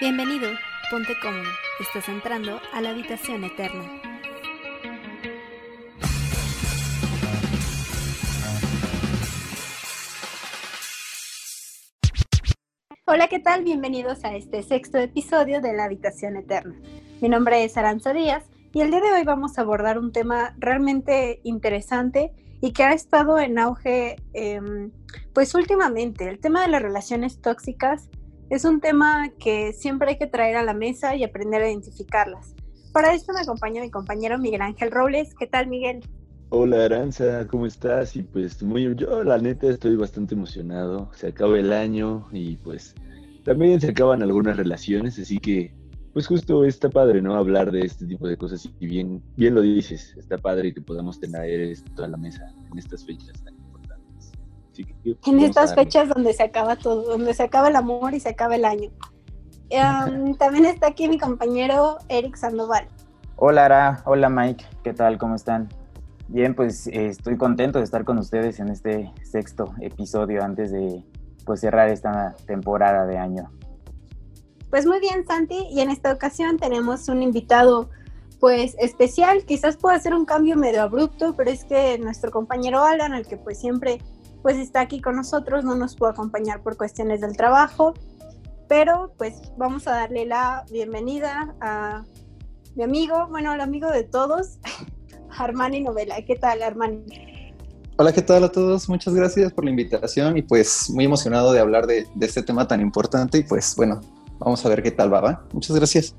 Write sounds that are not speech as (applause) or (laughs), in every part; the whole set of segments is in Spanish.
Bienvenido, ponte cómodo. Estás entrando a la habitación eterna. Hola, ¿qué tal? Bienvenidos a este sexto episodio de La Habitación Eterna. Mi nombre es Aranza Díaz y el día de hoy vamos a abordar un tema realmente interesante y que ha estado en auge em, pues últimamente. El tema de las relaciones tóxicas es un tema que siempre hay que traer a la mesa y aprender a identificarlas. Para esto me acompaña mi compañero Miguel Ángel Robles. ¿Qué tal, Miguel? Hola Aranza, ¿cómo estás? Y pues muy, yo la neta estoy bastante emocionado. Se acaba el año y pues también se acaban algunas relaciones, así que pues justo está padre, ¿no? Hablar de este tipo de cosas y bien, bien lo dices, está padre que podamos tener esto a la mesa en estas fechas en estas fechas donde se acaba todo, donde se acaba el amor y se acaba el año. (laughs) también está aquí mi compañero Eric Sandoval. Hola Ara, hola Mike, ¿qué tal? ¿Cómo están? Bien, pues eh, estoy contento de estar con ustedes en este sexto episodio antes de pues, cerrar esta temporada de año. Pues muy bien, Santi, y en esta ocasión tenemos un invitado pues especial, quizás pueda ser un cambio medio abrupto, pero es que nuestro compañero Alan, el que pues siempre pues está aquí con nosotros, no nos pudo acompañar por cuestiones del trabajo, pero pues vamos a darle la bienvenida a mi amigo, bueno, al amigo de todos, (laughs) Armani Novela. ¿Qué tal, Armani? Hola, ¿qué tal a todos? Muchas gracias por la invitación y pues muy emocionado de hablar de, este tema tan importante y pues bueno, vamos a ver qué tal va, ¿va? Muchas gracias.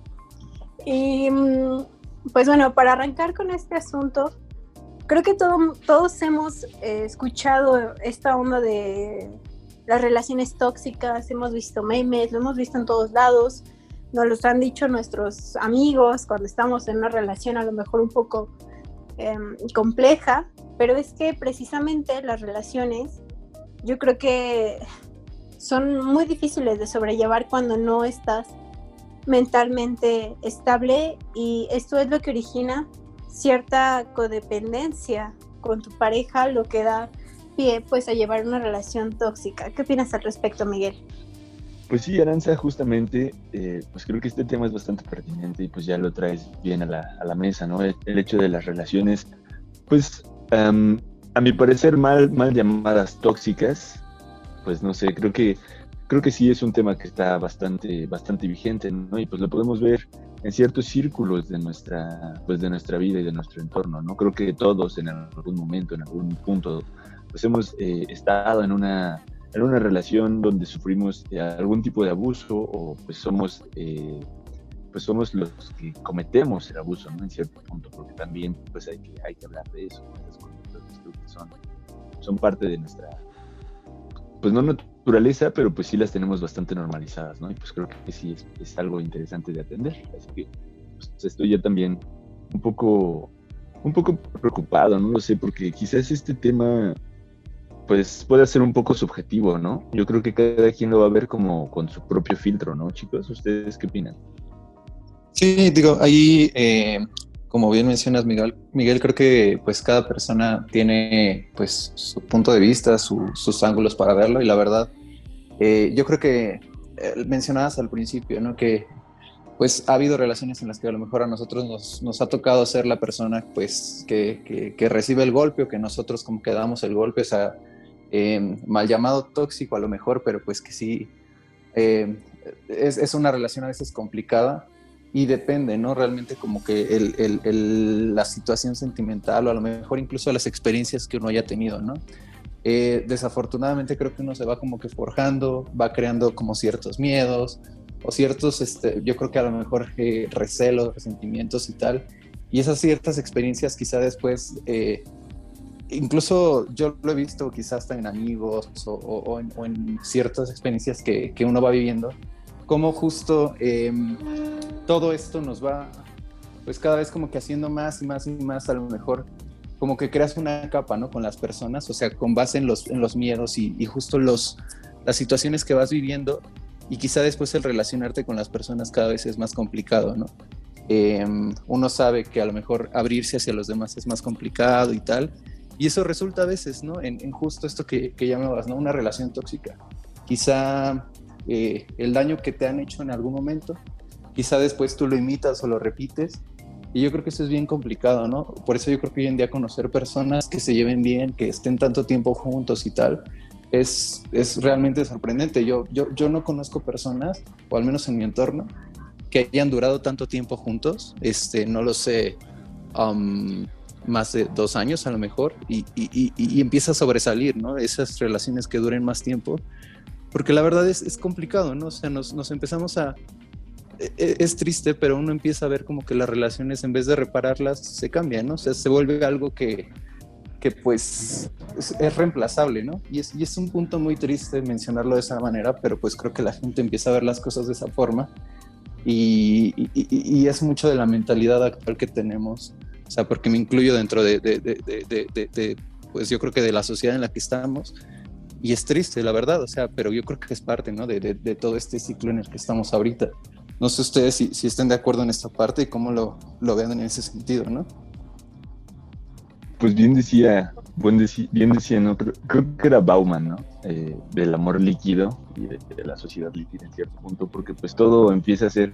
Y mm, pues bueno, para arrancar con este asunto, creo que todos hemos eh, escuchado esta onda de las relaciones tóxicas, hemos visto memes, lo hemos visto en todos lados, nos los han dicho nuestros amigos cuando estamos en una relación a lo mejor un poco Em, compleja, pero es que precisamente las relaciones yo creo que son muy difíciles de sobrellevar cuando no estás mentalmente estable y esto es lo que origina cierta codependencia con tu pareja, lo que da pie pues a llevar una relación tóxica. ¿Qué opinas al respecto, Miguel? Pues sí, Aranza, justamente, eh, pues creo que este tema es bastante pertinente y pues ya lo traes bien a la, a la mesa, ¿no? El, hecho de las relaciones, pues a mi parecer mal, mal llamadas tóxicas, pues no sé, creo que, creo que sí es un tema que está bastante, bastante vigente, ¿no? Y pues lo podemos ver en ciertos círculos de nuestra, pues de nuestra vida y de nuestro entorno, ¿no? Creo que todos en algún momento, en algún punto, pues hemos eh, estado en una en una relación donde sufrimos eh, algún tipo de abuso o pues somos eh, pues somos los que cometemos el abuso ¿no? en cierto punto porque también pues hay que, hay que hablar de eso son, son parte de nuestra pues no naturaleza pero pues sí las tenemos bastante normalizadas ¿no? y pues creo que sí es, algo interesante de atender así que pues, estoy yo también un poco un poco preocupado no lo sé porque quizás este tema pues puede ser un poco subjetivo, ¿no? Yo creo que cada quien lo va a ver como con su propio filtro, ¿no, chicos? ¿Ustedes qué opinan? Sí, digo, ahí, eh, como bien mencionas, Miguel, Miguel, creo que pues cada persona tiene pues su punto de vista, sus ángulos para verlo y la verdad, eh, yo creo que eh, mencionabas al principio, ¿no? Que pues ha habido relaciones en las que a lo mejor a nosotros nos, ha tocado ser la persona pues que, que, recibe el golpe o que nosotros como que damos el golpe, o sea, eh, mal llamado tóxico a lo mejor, pero pues que sí, eh, es, una relación a veces complicada y depende, ¿no? Realmente como que la situación sentimental o a lo mejor incluso las experiencias que uno haya tenido, ¿no? Eh, desafortunadamente creo que uno se va como que forjando, va creando como ciertos miedos o ciertos, este, yo creo que a lo mejor recelos, resentimientos y tal. Y esas ciertas experiencias quizá después incluso yo lo he visto quizás hasta en amigos o, en, ciertas experiencias que, uno va viviendo, como justo em, todo esto nos va, pues cada vez como que haciendo más y más y más, a lo mejor como que creas una capa, ¿no? Con las personas, o sea, con base en los, en los miedos y, justo los, las situaciones que vas viviendo y quizá después el relacionarte con las personas cada vez es más complicado, ¿no? Em, uno sabe que a lo mejor abrirse hacia los demás es más complicado y tal, y eso resulta a veces, ¿no? En, justo esto que, que, llamabas, ¿no? Una relación tóxica. quizá eh, el daño que te han hecho en algún momento, quizá después tú lo imitas o lo repites. Y yo creo que eso es bien complicado, ¿no? Por eso yo creo que hoy en día conocer personas que se lleven bien, que estén tanto tiempo juntos y tal, es, es realmente sorprendente. Yo, yo, yo no conozco personas, o al menos en mi entorno, que hayan durado tanto tiempo juntos. Este, no lo sé, um, más de dos años a lo mejor, y, y, y, empieza a sobresalir, ¿no? Esas relaciones que duren más tiempo, porque la verdad es, es complicado, ¿no? O sea, nos, nos empezamos a... E, e, es triste, pero uno empieza a ver como que las relaciones, en vez de repararlas, se cambian, ¿no? O sea, se vuelve algo que, que pues es, reemplazable, ¿no? Y es, y es un punto muy triste mencionarlo de esa manera, pero pues creo que la gente empieza a ver las cosas de esa forma y, y, y es mucho de la mentalidad actual que tenemos o sea, porque me incluyo dentro de, de, de, de, pues yo creo que de la sociedad en la que estamos. Y es triste, la verdad, o sea, pero yo creo que es parte, ¿no? De, todo este ciclo en el que estamos ahorita. No sé ustedes si, si estén de acuerdo en esta parte y cómo lo, lo vean en ese sentido, ¿no? Pues bien decía, decía, bien decía ¿no? Creo, que era Bauman, ¿no? Eh, del amor líquido y de, la sociedad líquida en cierto punto, porque pues todo empieza a ser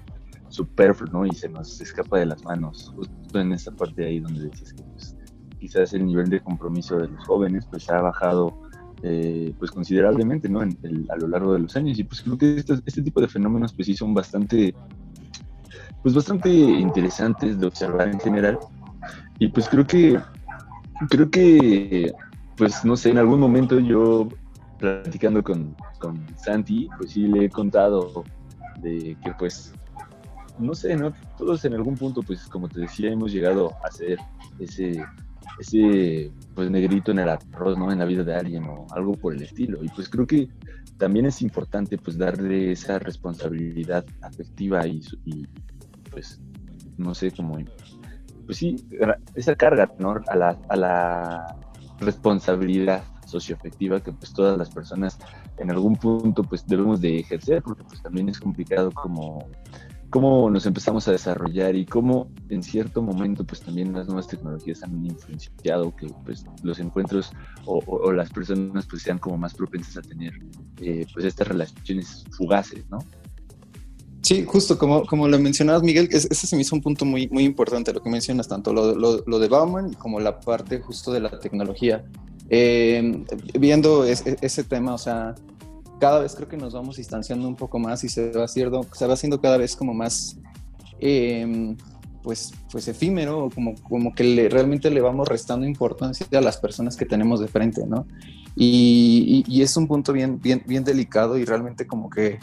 superfluo, ¿no? Y se nos escapa de las manos, justo en esa parte ahí donde dices que pues, quizás el nivel de compromiso de los jóvenes pues ha bajado eh, pues considerablemente, ¿no? A lo largo de los años y pues creo que este, tipo de fenómenos pues son bastante, pues bastante interesantes de observar en general y pues creo que, creo que, pues no sé, en algún momento yo platicando con, con Santi, pues sí le he contado de que pues no sé, ¿no? Todos en algún punto, pues como te decía, hemos llegado a ser ese, ese pues negrito en el arroz, ¿no? En la vida de alguien o algo por el estilo. Y pues creo que también es importante pues darle esa responsabilidad afectiva y, pues no sé, como pues sí, esa carga, ¿no? A la, a la responsabilidad socioafectiva que pues todas las personas en algún punto pues debemos de ejercer porque pues también es complicado como cómo nos empezamos a desarrollar y cómo en cierto momento pues también las nuevas tecnologías han influenciado que pues los encuentros o, las personas pues sean como más propensas a tener eh, pues estas relaciones fugaces, ¿no? Sí, justo como, como lo mencionabas, Miguel, ese se me hizo un punto muy, muy importante lo que mencionas, tanto lo, lo, de Bauman como la parte justo de la tecnología. Eh, viendo ese tema, o sea, cada vez creo que nos vamos distanciando un poco más y se va haciendo, se va haciendo cada vez como más, em, pues, pues efímero, como, como que le, realmente le vamos restando importancia a las personas que tenemos de frente, ¿no? Y, y, es un punto bien, bien, bien delicado y realmente como que,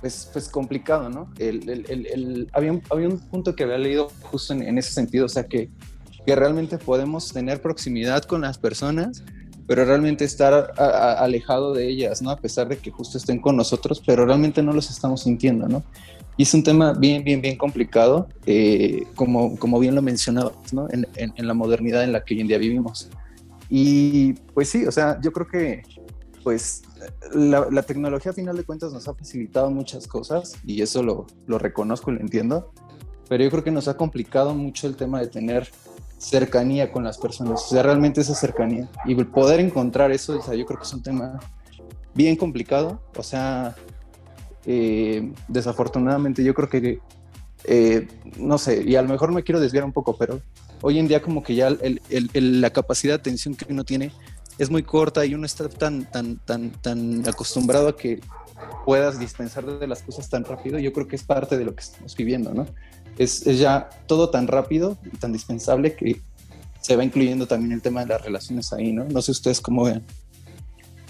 pues, pues complicado, ¿no? El, el, el, había, un, había, un, punto que había leído justo en, en ese sentido, o sea, que, que realmente podemos tener proximidad con las personas, pero realmente estar alejado de ellas, ¿no? A pesar de que justo estén con nosotros, pero realmente no los estamos sintiendo, ¿no? Y es un tema bien, bien, bien complicado, eh, como, como bien lo mencionabas, ¿no? En, en, la modernidad en la que hoy en día vivimos. Y pues sí, o sea, yo creo que pues la, la, tecnología a final de cuentas nos ha facilitado muchas cosas y eso lo, lo reconozco y lo entiendo, pero yo creo que nos ha complicado mucho el tema de tener cercanía con las personas, o sea, realmente esa cercanía. Y poder encontrar eso, o sea, yo creo que es un tema bien complicado, o sea, eh, desafortunadamente yo creo que, eh, no sé, y a lo mejor me quiero desviar un poco, pero hoy en día como que ya la capacidad de atención que uno tiene es muy corta y uno está tan, tan, tan, tan acostumbrado a que puedas dispensar de las cosas tan rápido, yo creo que es parte de lo que estamos viviendo, ¿no? Es, ya todo tan rápido y tan dispensable que se va incluyendo también el tema de las relaciones ahí, ¿no? No sé ustedes cómo ven.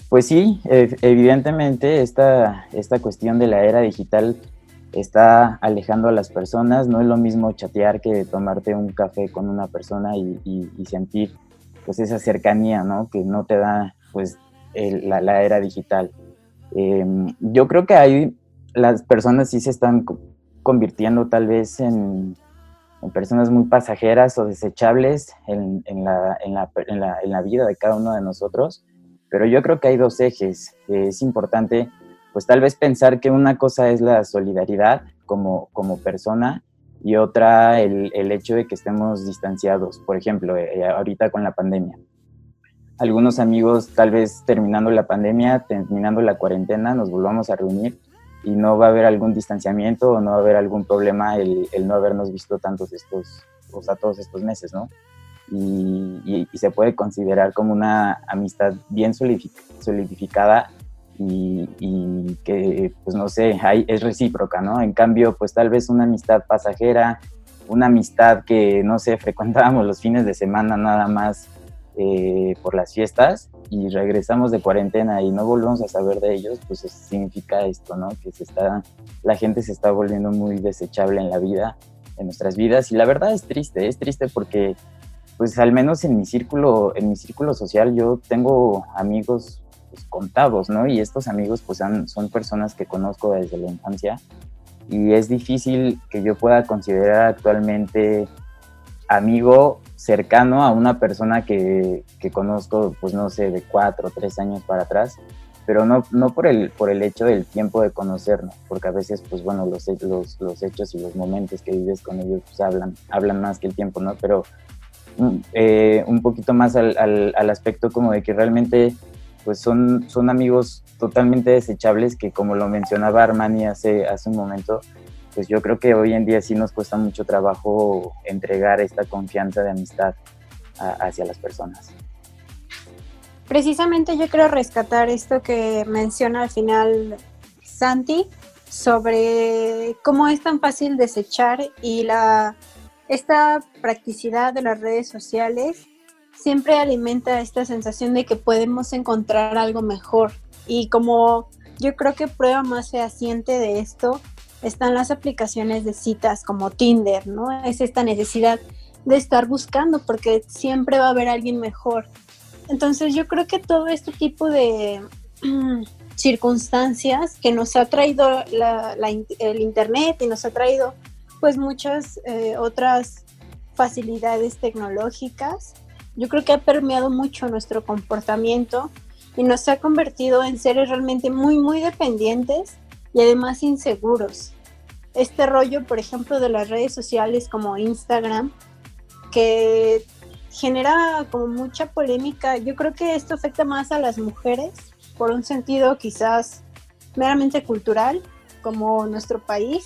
Pues sí, evidentemente esta, esta cuestión de la era digital está alejando a las personas. No es lo mismo chatear que tomarte un café con una persona y, sentir pues esa cercanía, ¿no? Que no te da pues la, la, era digital. Em, yo creo que ahí las personas sí se están convirtiendo tal vez en, personas muy pasajeras o desechables en, la, vida de cada uno de nosotros. Pero yo creo que hay dos ejes. es importante, pues tal vez pensar que una cosa es la solidaridad como, persona y otra el, hecho de que estemos distanciados. Por ejemplo, eh, ahorita con la pandemia. algunos amigos tal vez terminando la pandemia, terminando la cuarentena, nos volvamos a reunir y no va a haber algún distanciamiento o no va a haber algún problema el, no habernos visto tantos estos, o sea, todos estos meses, ¿no? Y, se puede considerar como una amistad bien solidificada y, y, que, pues no sé, hay, es recíproca, ¿no? En cambio, pues tal vez una amistad pasajera, una amistad que, no sé, frecuentábamos los fines de semana nada más eh, por las fiestas y regresamos de cuarentena y no volvemos a saber de ellos, pues significa esto, ¿no? Que se está, la gente se está volviendo muy desechable en la vida, en nuestras vidas y la verdad es triste, es triste porque pues al menos en mi círculo, en mi círculo social yo tengo amigos pues, contados, ¿no? Y estos amigos pues son personas que conozco desde la infancia y es difícil que yo pueda considerar actualmente amigo cercano a una persona que, que, conozco, pues no sé, de cuatro o tres años para atrás, pero no, no por, el, por el hecho del tiempo de conocernos, porque a veces, pues bueno, los, los, los hechos y los momentos que vives con ellos pues, hablan, hablan más que el tiempo, ¿no? Pero mm, eh, un poquito más al, al, al, aspecto como de que realmente pues son, son amigos totalmente desechables que como lo mencionaba Armani hace, hace un momento, pues yo creo que hoy en día sí nos cuesta mucho trabajo entregar esta confianza de amistad hacia las personas. Precisamente yo quiero rescatar esto que menciona al final Santi sobre cómo es tan fácil desechar y la esta practicidad de las redes sociales siempre alimenta esta sensación de que podemos encontrar algo mejor y como yo creo que prueba más fehaciente de esto están las aplicaciones de citas como Tinder, ¿no? Es esta necesidad de estar buscando porque siempre va a haber alguien mejor. Entonces yo creo que todo este tipo de (clears throat) circunstancias que nos ha traído el Internet y nos ha traído pues muchas eh, otras facilidades tecnológicas, yo creo que ha permeado mucho nuestro comportamiento y nos ha convertido en seres realmente muy, muy dependientes y además inseguros. Este rollo, por ejemplo, de las redes sociales como Instagram, que genera como mucha polémica. Yo creo que esto afecta más a las mujeres por un sentido quizás meramente cultural, como nuestro país,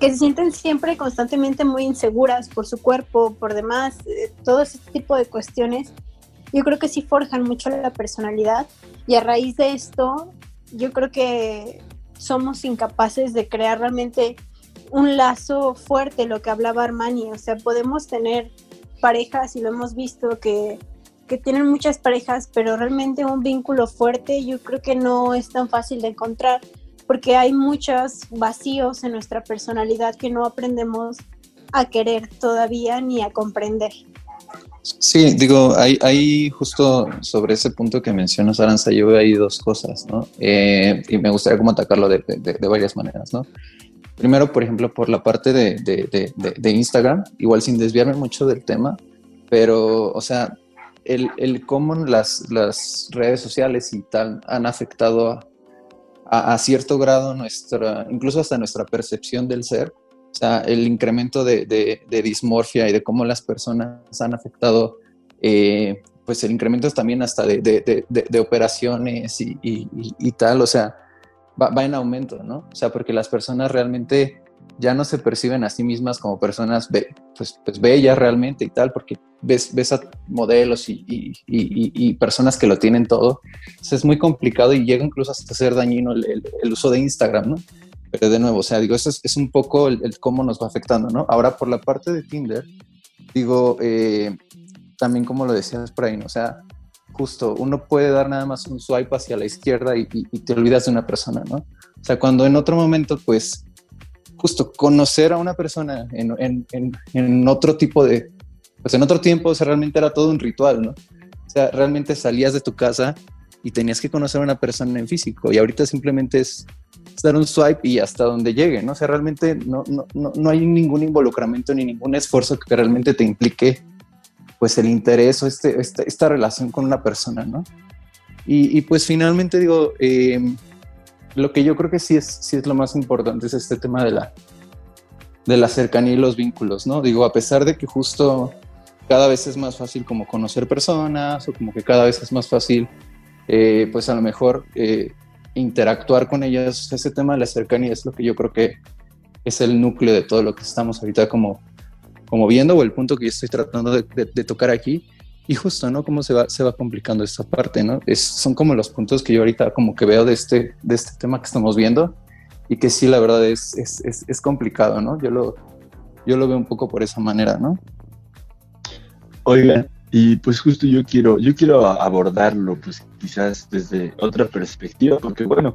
que se sienten siempre constantemente muy inseguras por su cuerpo, por demás, eh, todo ese tipo de cuestiones. Yo creo que sí forjan mucho la personalidad y a raíz de esto, yo creo que somos incapaces de crear realmente un lazo fuerte, lo que hablaba Armani, o sea, podemos tener parejas y lo hemos visto que, que tienen muchas parejas, pero realmente un vínculo fuerte yo creo que no es tan fácil de encontrar porque hay muchos vacíos en nuestra personalidad que no aprendemos a querer todavía ni a comprender. Sí, digo, hay, justo sobre ese punto que mencionas, Aranza, yo veo ahí dos cosas, ¿no? Eh, y me gustaría como atacarlo de, varias maneras, ¿no? Primero, por ejemplo, por la parte de, Instagram, igual sin desviarme mucho del tema, pero, o sea, el, el cómo las, las redes sociales y tal han afectado a, a, cierto grado nuestra, incluso hasta nuestra percepción del ser, o sea, el incremento de, de, dismorfia y de cómo las personas han afectado, eh, pues el incremento es también hasta de, de operaciones y, y, y, tal, o sea, va, va, en aumento, ¿no? O sea, porque las personas realmente ya no se perciben a sí mismas como personas pues, pues bellas realmente y tal, porque ves, ves a modelos y, y, y, personas que lo tienen todo. Entonces es muy complicado y llega incluso hasta ser dañino el, el uso de Instagram, ¿no? Pero de nuevo, o sea, digo, eso es, un poco el, cómo nos va afectando, ¿no? Ahora, por la parte de Tinder, digo, eh, también como lo decías por ahí, ¿no? O sea, justo uno puede dar nada más un swipe hacia la izquierda y, te olvidas de una persona, ¿no? O sea, cuando en otro momento, pues, justo conocer a una persona en, en, en, otro tipo de, pues en otro tiempo, o sea, realmente era todo un ritual, ¿no? O sea, realmente salías de tu casa y tenías que conocer a una persona en físico y ahorita simplemente es dar un swipe y hasta donde llegue, ¿no? O sea, realmente no, no, no, hay ningún involucramiento ni ningún esfuerzo que realmente te implique pues el interés o este, este esta relación con una persona, ¿no? Y, y pues finalmente digo, eh, lo que yo creo que sí es, sí es lo más importante es este tema de la, de la cercanía y los vínculos, ¿no? Digo, a pesar de que justo cada vez es más fácil como conocer personas o como que cada vez es más fácil, eh, pues a lo mejor eh, interactuar con ellas. Ese tema de la cercanía es lo que yo creo que es el núcleo de todo lo que estamos ahorita como, como viendo o el punto que yo estoy tratando de, tocar aquí. Y justo, ¿no? Cómo se va, se va complicando esta parte, ¿no? Es, son como los puntos que yo ahorita como que veo de este, de este tema que estamos viendo y que sí, la verdad es, es, es, complicado, ¿no? Yo lo, yo lo veo un poco por esa manera, ¿no? Oigan, y pues justo yo quiero, yo quiero abordarlo, pues quizás desde otra perspectiva, porque bueno,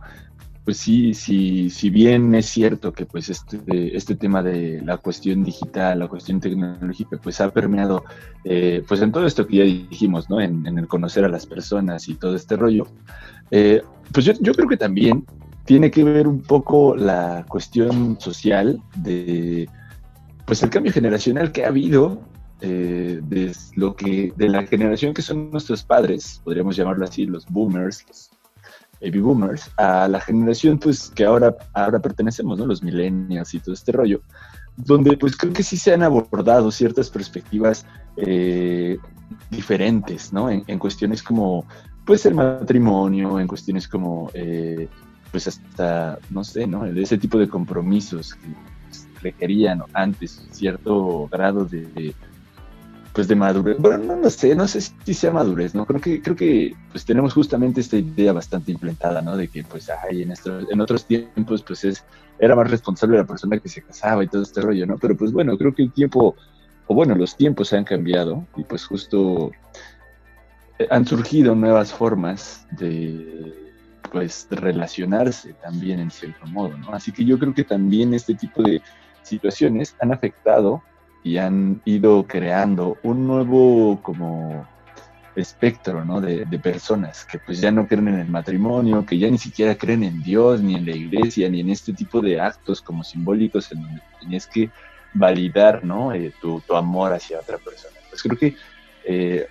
pues sí, sí, si bien es cierto que pues este, este tema de la cuestión digital, la cuestión tecnológica, pues ha permeado eh, pues en todo esto que ya dijimos, ¿no? En, el conocer a las personas y todo este rollo, eh, pues yo, yo creo que también tiene que ver un poco la cuestión social de pues el cambio generacional que ha habido eh, de lo que de la generación que son nuestros padres, podríamos llamarlo así, los boomers, los baby boomers, a la generación pues que ahora, ahora pertenecemos, ¿no? Los millennials y todo este rollo, donde pues creo que sí se han abordado ciertas perspectivas eh, diferentes, ¿no? En, cuestiones como pues el matrimonio, en cuestiones como eh, pues hasta, no sé, ¿no? Ese tipo de compromisos que requerían antes cierto grado de, pues de madurez. Bueno, no, no, sé, no sé si sea madurez, ¿no? Creo que, creo que pues tenemos justamente esta idea bastante implantada, ¿no? De que pues ay, en, en otros tiempos pues es, era más responsable la persona que se casaba y todo este rollo, ¿no? Pero pues bueno, creo que el tiempo, o bueno, los tiempos han cambiado y pues justo eh, han surgido nuevas formas de pues relacionarse también en cierto modo, ¿no? Así que yo creo que también este tipo de situaciones han afectado y han ido creando un nuevo como espectro ¿no? de, personas que pues ya no creen en el matrimonio, que ya ni siquiera creen en Dios, ni en la iglesia, ni en este tipo de actos como simbólicos en donde tenías que validar ¿no? Eh, tu, amor hacia otra persona. Pues creo que eh,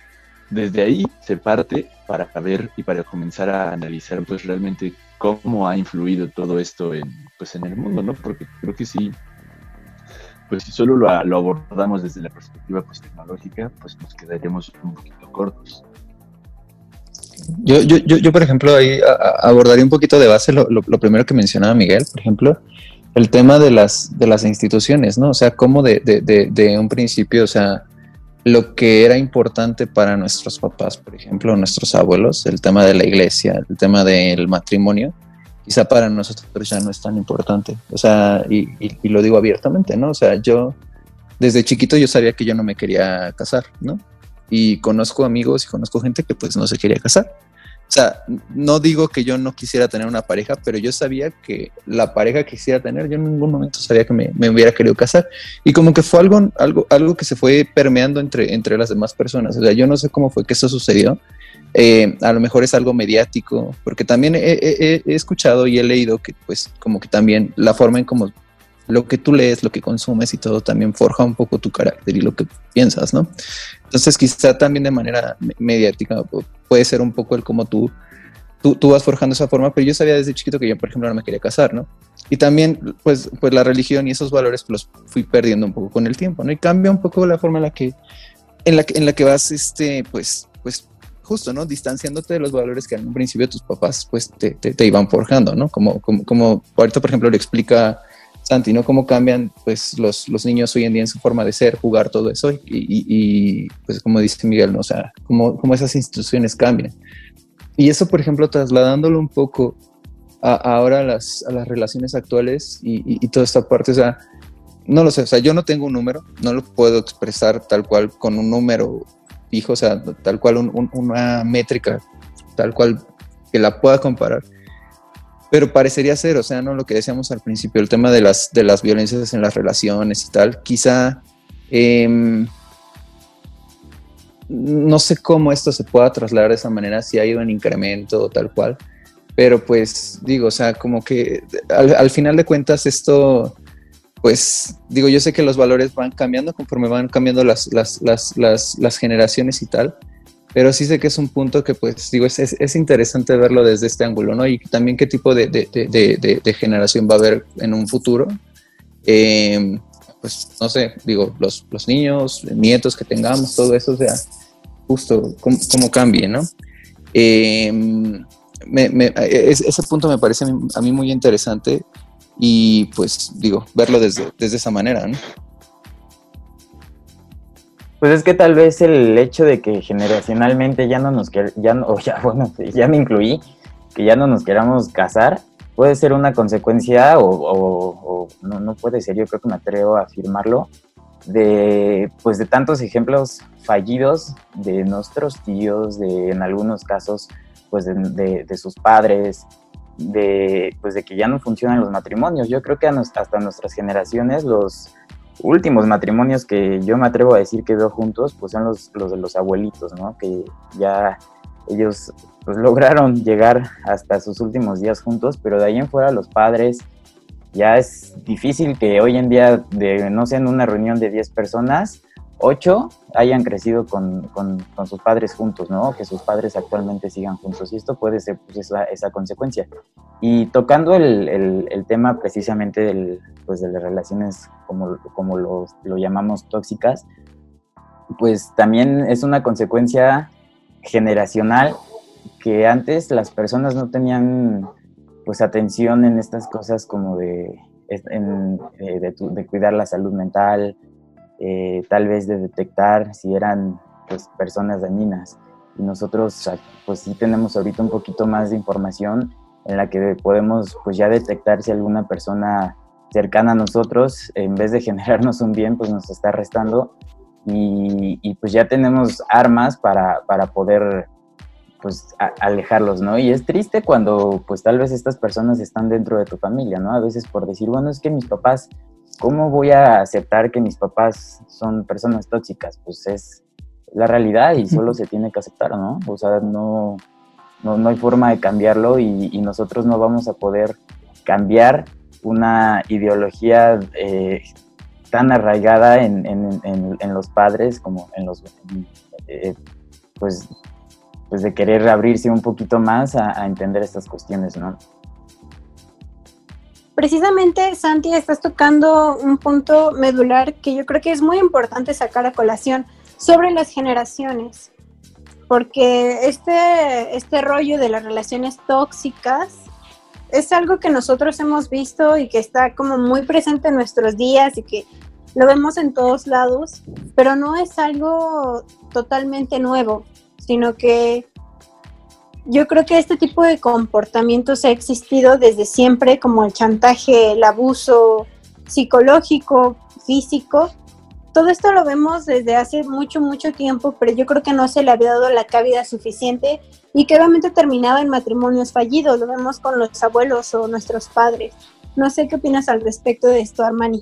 desde ahí se parte para ver y para comenzar a analizar pues realmente cómo ha influido todo esto en, pues, en el mundo, ¿no? Porque creo que sí, pues si solo lo, abordamos desde la perspectiva pues, tecnológica, pues nos quedaríamos un poquito cortos. Yo, yo, yo, por ejemplo, ahí abordaría un poquito de base lo, primero que mencionaba Miguel, por ejemplo, el tema de las, de las instituciones, ¿no? O sea, cómo de, de, de, un principio, o sea, lo que era importante para nuestros papás, por ejemplo, nuestros abuelos, el tema de la iglesia, el tema del matrimonio, quizá para nosotros ya no es tan importante. O sea, y, lo digo abiertamente, ¿no? O sea, yo desde chiquito yo sabía que yo no me quería casar, ¿no? Y conozco amigos y conozco gente que pues no se quería casar. O sea, no digo que yo no quisiera tener una pareja, pero yo sabía que la pareja que quisiera tener, yo en ningún momento sabía que me, me, hubiera querido casar. Y como que fue algo, algo, algo que se fue permeando entre, entre las demás personas. O sea, yo no sé cómo fue que eso sucedió, eh, a lo mejor es algo mediático, porque también he, escuchado y he leído que pues como que también la forma en como lo que tú lees, lo que consumes y todo también forja un poco tu carácter y lo que piensas, ¿no? Entonces quizá también de manera mediática puede ser un poco el como tú, tú, tú vas forjando esa forma, pero yo sabía desde chiquito que yo, por ejemplo, no me quería casar, ¿no? Y también, pues, pues la religión y esos valores pues, los fui perdiendo un poco con el tiempo, ¿no? Y cambia un poco la forma en la que, en la en la que vas, este, pues, pues justo, ¿no? Distanciándote de los valores que en un principio tus papás pues te, te, iban forjando, ¿no? Como, como, como ahorita, por ejemplo, le explica Santi, ¿no? Cómo cambian pues los, los niños hoy en día en su forma de ser, jugar, todo eso. Y, y, pues como dice Miguel, ¿no? O sea, cómo, cómo esas instituciones cambian. Y eso, por ejemplo, trasladándolo un poco a, ahora a las, a las relaciones actuales y, y, toda esta parte, o sea, no lo sé, o sea, yo no tengo un número, no lo puedo expresar tal cual con un número fijo, o sea, tal cual una métrica, tal cual que la pueda comparar. Pero parecería ser, o sea, no lo que decíamos al principio, el tema de las, de las violencias en las relaciones y tal, quizá em, no sé cómo esto se pueda trasladar de esa manera, si ha ido en incremento o tal cual, pero pues digo, o sea, como que al final de cuentas esto pues digo, yo sé que los valores van cambiando conforme van cambiando las, las, las, las, generaciones y tal, pero sí sé que es un punto que pues digo, es, es, interesante verlo desde este ángulo, ¿no? Y también qué tipo de, de, de, generación va a haber en un futuro. Em, pues, no sé, digo, los, los niños, nietos que tengamos, todo eso, o sea, justo cómo, cambie, ¿no? Em, ese punto me parece a mí muy interesante y pues digo, verlo desde, desde esa manera, ¿no? Pues es que tal vez el hecho de que generacionalmente ya no nos ya (laughs) o ya, bueno, ya me incluí, que ya no nos queramos casar, puede ser una consecuencia o, no, no, puede ser, yo creo que me atrevo a afirmarlo, de pues de tantos ejemplos fallidos de nuestros tíos, de en algunos casos pues de, de sus padres, de, pues de que ya no funcionan los matrimonios. Yo creo que hasta nuestras generaciones los últimos matrimonios que yo me atrevo a decir que veo juntos, pues son los, los de los abuelitos, ¿no? Que ya ellos pues, (laughs) lograron llegar hasta sus últimos días juntos, pero de ahí en fuera los padres, ya es difícil que hoy en día, de, no sé, en una reunión de 10 personas, ocho hayan crecido con, con, sus padres juntos, ¿no? Que sus padres actualmente sigan juntos. Y esto puede ser pues, esa, esa, consecuencia. Y tocando el, el, tema precisamente del, pues, de las relaciones, como, como lo, lo llamamos tóxicas, pues también es una consecuencia generacional que antes las personas no tenían pues atención en estas cosas como de, en, eh, de, de cuidar la salud mental, eh, tal vez de detectar si eran pues, personas dañinas. Y nosotros pues sí tenemos ahorita un poquito más de información en la que podemos pues ya detectar si alguna persona cercana a nosotros, en vez de (laughs) generarnos un bien, pues nos está restando y, pues ya tenemos armas para, para poder pues alejarlos, ¿no? Y es triste cuando pues tal vez estas personas están dentro de tu familia, ¿no? A veces por decir, bueno, es que mis papás ¿cómo voy a aceptar que mis papás son personas tóxicas? Pues es la realidad y solo se tiene que aceptar, ¿no? O sea, no, no, hay forma de cambiarlo y, nosotros no vamos a poder cambiar una ideología eh, tan arraigada en, los padres como en los, eh, pues, pues de querer abrirse un poquito más a entender estas cuestiones, ¿no? Precisamente, Santi, estás tocando un punto medular que yo creo que es muy importante sacar a colación sobre las generaciones, porque este, este rollo de las relaciones tóxicas es algo que nosotros hemos visto y que está como muy presente en nuestros días y que lo vemos en todos lados, pero no es algo totalmente nuevo, sino que yo creo que este tipo de comportamientos ha existido desde siempre, como el chantaje, el abuso psicológico, físico. Todo esto lo vemos desde hace mucho, mucho tiempo, pero yo creo que no se le había dado la cabida suficiente y que obviamente terminaba en matrimonios fallidos. Lo vemos con los abuelos o nuestros padres. No sé qué opinas al respecto de esto, Armani.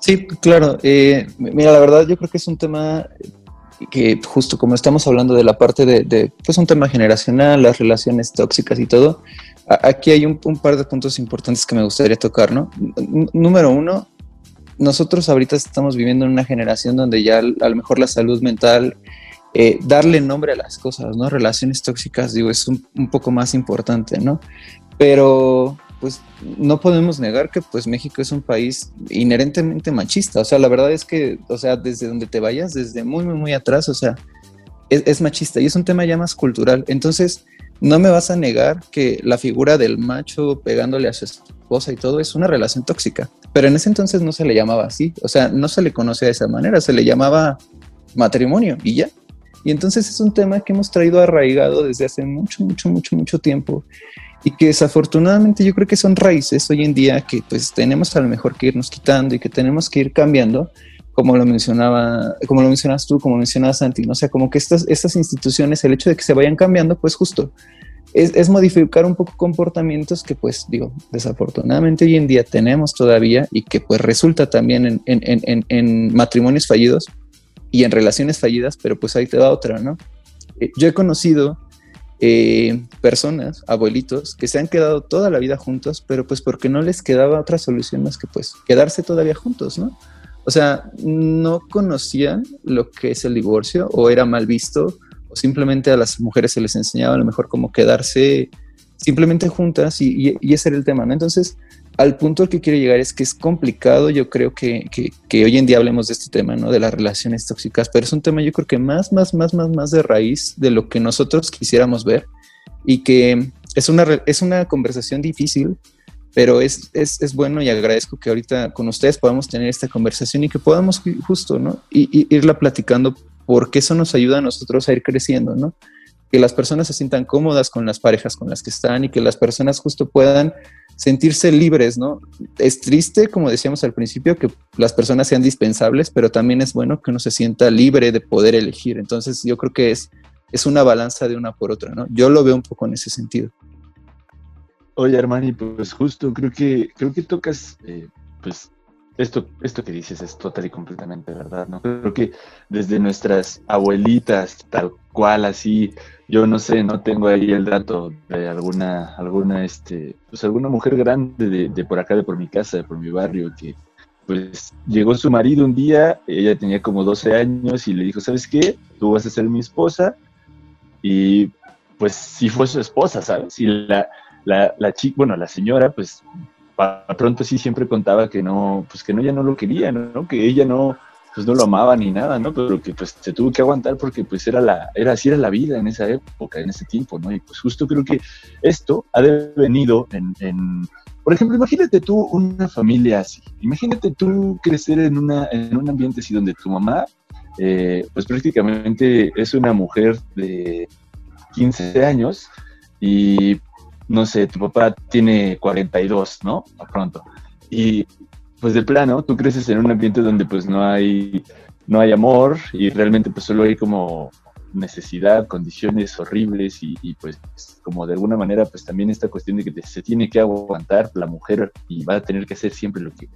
Sí, claro. Eh, mira, la verdad yo creo que es un tema que justo como estamos hablando de la parte de, pues un tema generacional, las relaciones tóxicas y todo, aquí hay un, par de puntos importantes que me gustaría tocar, ¿no? número uno, nosotros ahorita estamos viviendo en una generación donde ya a lo mejor la salud mental, eh, darle nombre a las cosas, ¿no? Relaciones tóxicas, digo, es un, un poco más importante, ¿no? Pero pues no podemos negar que pues México es un país inherentemente machista. O sea, la verdad es que, o sea, desde donde te vayas, desde muy, muy, muy atrás, o sea, es, machista y es un tema ya más cultural. Entonces, no me vas a negar que la figura del macho pegándole a su esposa y todo es una relación tóxica. Pero en ese entonces no se le llamaba así. O sea, no se le conocía de esa manera, se le llamaba matrimonio y ya. Y entonces es un tema que hemos traído arraigado desde hace mucho, mucho, mucho, mucho tiempo y que desafortunadamente yo creo que son raíces hoy en día que pues tenemos a lo mejor que irnos quitando y que tenemos que ir cambiando, como lo mencionaba, como lo mencionas tú, como mencionaba Santi, ¿no? o sea, como que estas, estas instituciones, el hecho de que se vayan cambiando, pues justo es, es, modificar un poco comportamientos que pues digo, desafortunadamente hoy en día tenemos todavía y que pues resulta también en, en, en, en matrimonios fallidos y en relaciones fallidas, pero pues ahí te da otra, ¿no? Eh, yo he conocido eh, personas, abuelitos, que se han quedado toda la vida juntos, pero pues porque no les quedaba otra solución más que pues quedarse todavía juntos, ¿no? O sea, no conocían lo que es el divorcio o era mal visto o simplemente a las mujeres se les enseñaba a lo mejor como quedarse simplemente juntas y, ese era el tema, ¿no? Entonces, al punto al que quiero llegar es que es complicado, yo creo que, que, hoy en día hablemos de este tema, ¿no? De las relaciones tóxicas, pero es un tema yo creo que más, más, más, más, más de raíz de lo que nosotros quisiéramos ver y que es una, es una conversación difícil, pero es, es, es, bueno y agradezco que ahorita con ustedes podamos tener esta conversación y que podamos justo, ¿no? Y, irla platicando porque eso nos ayuda a nosotros a ir creciendo, ¿no? Que las personas se sientan cómodas con las parejas con las que están y que las personas justo puedan sentirse libres, ¿no? Es triste, como decíamos al principio, que las personas sean dispensables, pero también es bueno que uno se sienta libre de poder elegir. Entonces yo creo que es, es una balanza de una por otra, ¿no? Yo lo veo un poco en ese sentido. Oye, Armani, pues justo creo que creo que tocas, eh, pues esto, esto que dices es total y completamente verdad, ¿no? Creo que desde nuestras abuelitas, tal cual, así, yo no sé, no tengo ahí el dato de alguna, alguna, este, pues alguna mujer grande de, por acá, de por mi casa, de por mi barrio, que pues llegó su marido un día, ella tenía como 12 años y le dijo, ¿sabes qué? Tú vas a ser mi esposa. Y pues sí fue su esposa, ¿sabes? Y la, la, la chica, bueno, la señora, pues pronto sí siempre contaba que no, pues que no, ella no lo quería, ¿no? Que ella no, pues no lo amaba ni nada, ¿no? Pero que pues se tuvo que aguantar porque pues era la, era así era la vida en esa época, en ese tiempo, ¿no? Y pues justo creo que esto ha devenido en, en por ejemplo, imagínate tú una familia así, imagínate tú crecer en, una, en un ambiente así donde tu mamá, eh, pues prácticamente es una mujer de 15 años y no sé, tu papá tiene 42, ¿no? A pronto. Y pues de plano, tú creces en un ambiente donde pues no hay, no hay amor y realmente pues solo hay como necesidad, condiciones horribles y, pues como de alguna manera pues también esta cuestión de que se tiene que aguantar la mujer y va a tener que hacer siempre lo que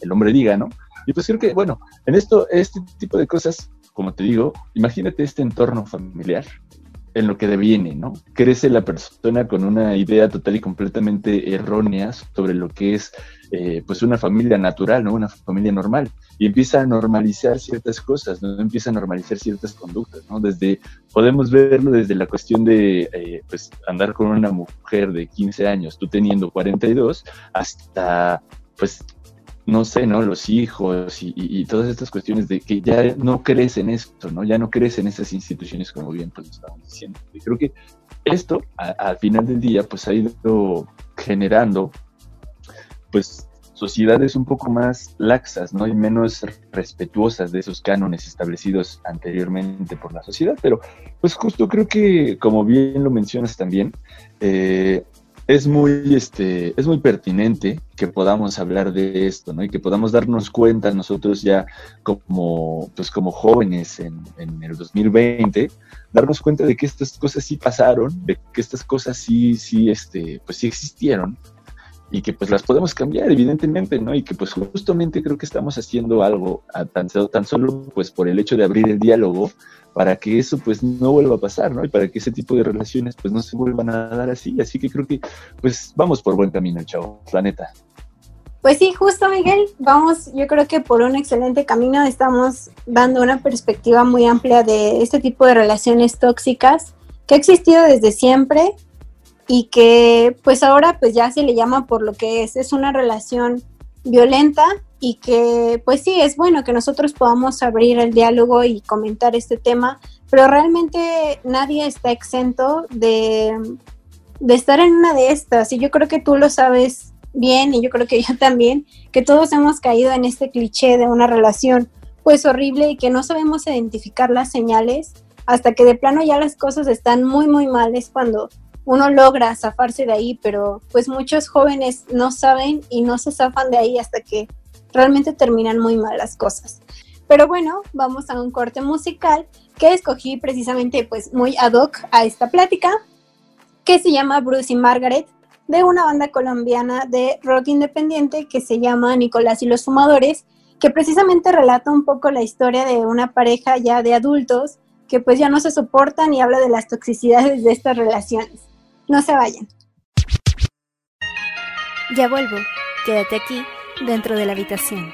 el hombre diga, ¿no? Y pues creo que, bueno, en esto, este tipo de cosas, como te digo, imagínate este entorno familiar en lo que deviene, ¿no? Crece la persona con una idea total y completamente errónea sobre lo que es eh, pues una familia natural, ¿no? Una familia normal. Y empieza a normalizar ciertas cosas, ¿no? Empieza a normalizar ciertas conductas, ¿no? Desde, podemos verlo desde la cuestión de, eh, pues, andar con una mujer de 15 años, tú teniendo 42, hasta, pues, no sé, ¿no? Los hijos y, todas estas cuestiones de que ya no crees en esto, ¿no? Ya no crees en esas instituciones como bien pues estábamos diciendo. Y creo que esto, al final del día, pues ha ido generando, pues, sociedades un poco más laxas, ¿no? Y menos respetuosas de esos cánones establecidos anteriormente por la sociedad. Pero, pues justo creo que, como bien lo mencionas también, eh, es muy, este, es muy pertinente que podamos hablar de esto, ¿no? Y que podamos darnos cuenta nosotros ya como, pues como jóvenes en, en, el 2020, darnos cuenta de que estas cosas sí pasaron, de que estas cosas sí, sí, este, pues sí existieron y que pues las podemos cambiar, evidentemente, ¿no? Y que pues justamente creo que estamos haciendo algo tan, tan solo pues por el hecho de abrir el diálogo para que eso pues no vuelva a pasar, ¿no? Y para que ese tipo de relaciones pues no se vuelvan a dar así. Así que creo que pues vamos por buen camino, chao, la neta. Pues sí, justo Miguel, vamos, yo creo que por un excelente camino estamos dando una perspectiva muy amplia de este tipo de relaciones tóxicas que ha existido desde siempre y que pues ahora pues ya se le llama por lo que es, es una relación violenta y que pues sí, es bueno que nosotros podamos abrir el diálogo y comentar este tema, pero realmente nadie está exento de, de estar en una de estas. Y yo creo que tú lo sabes bien y yo creo que yo (laughs) también, que todos hemos caído en este cliché de una relación pues horrible y que no sabemos identificar las señales hasta que de plano ya las cosas están muy muy mal, es cuando uno logra zafarse de ahí, pero pues muchos jóvenes no saben y no se zafan de ahí hasta que realmente terminan muy mal las cosas. Pero bueno, vamos a un corte musical que escogí precisamente pues muy ad hoc a esta plática, que se llama Bruce y Margaret, de una banda colombiana de rock independiente que se llama Nicolás y los Fumadores, que precisamente relata un poco la historia de una pareja ya de adultos que pues ya no se soportan y habla de las toxicidades de estas relaciones. No se vayan. Ya vuelvo. Quédate aquí, dentro de la habitación.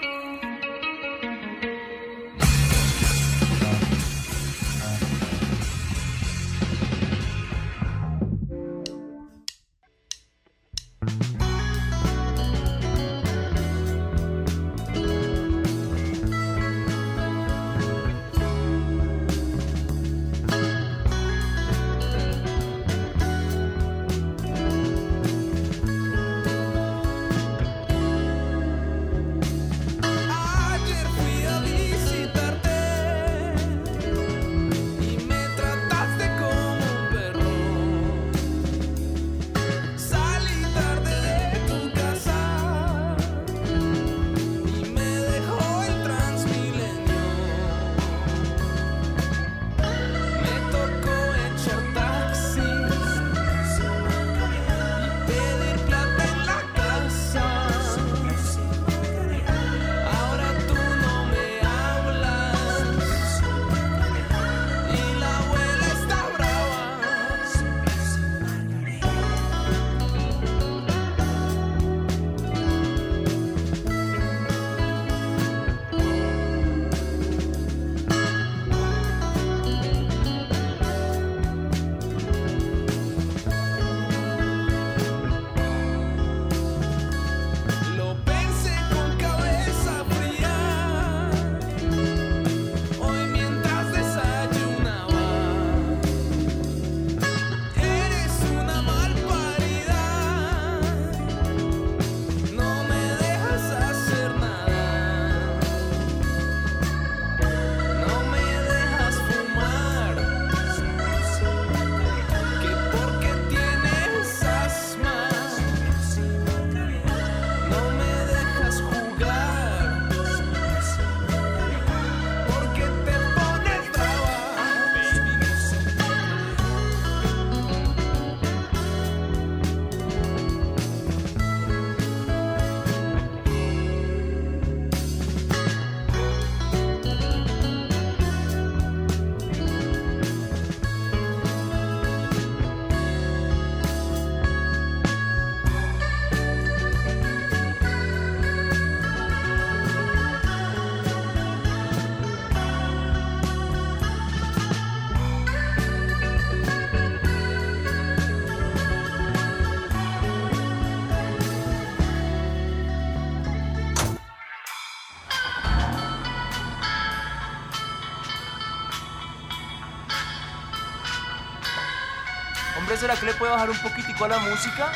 Será que le puede bajar un poquitico a la música?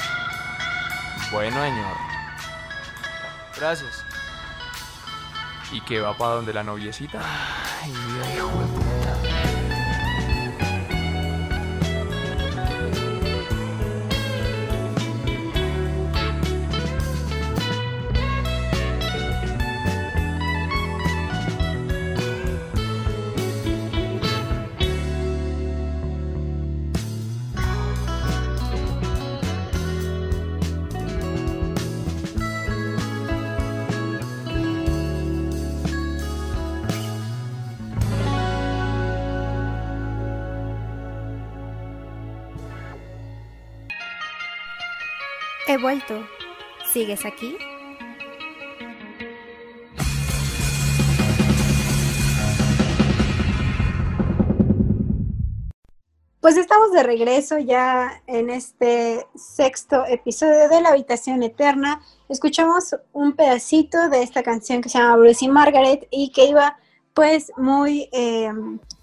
Bueno, señor. Gracias. ¿Y qué va para donde la noviecita? Ay, hijo de puta. Vuelto. ¿Sigues aquí? Pues estamos de regreso ya en este sexto episodio de La Habitación Eterna. Escuchamos un pedacito de esta canción que se llama Bruce y Margaret y que iba pues muy, eh,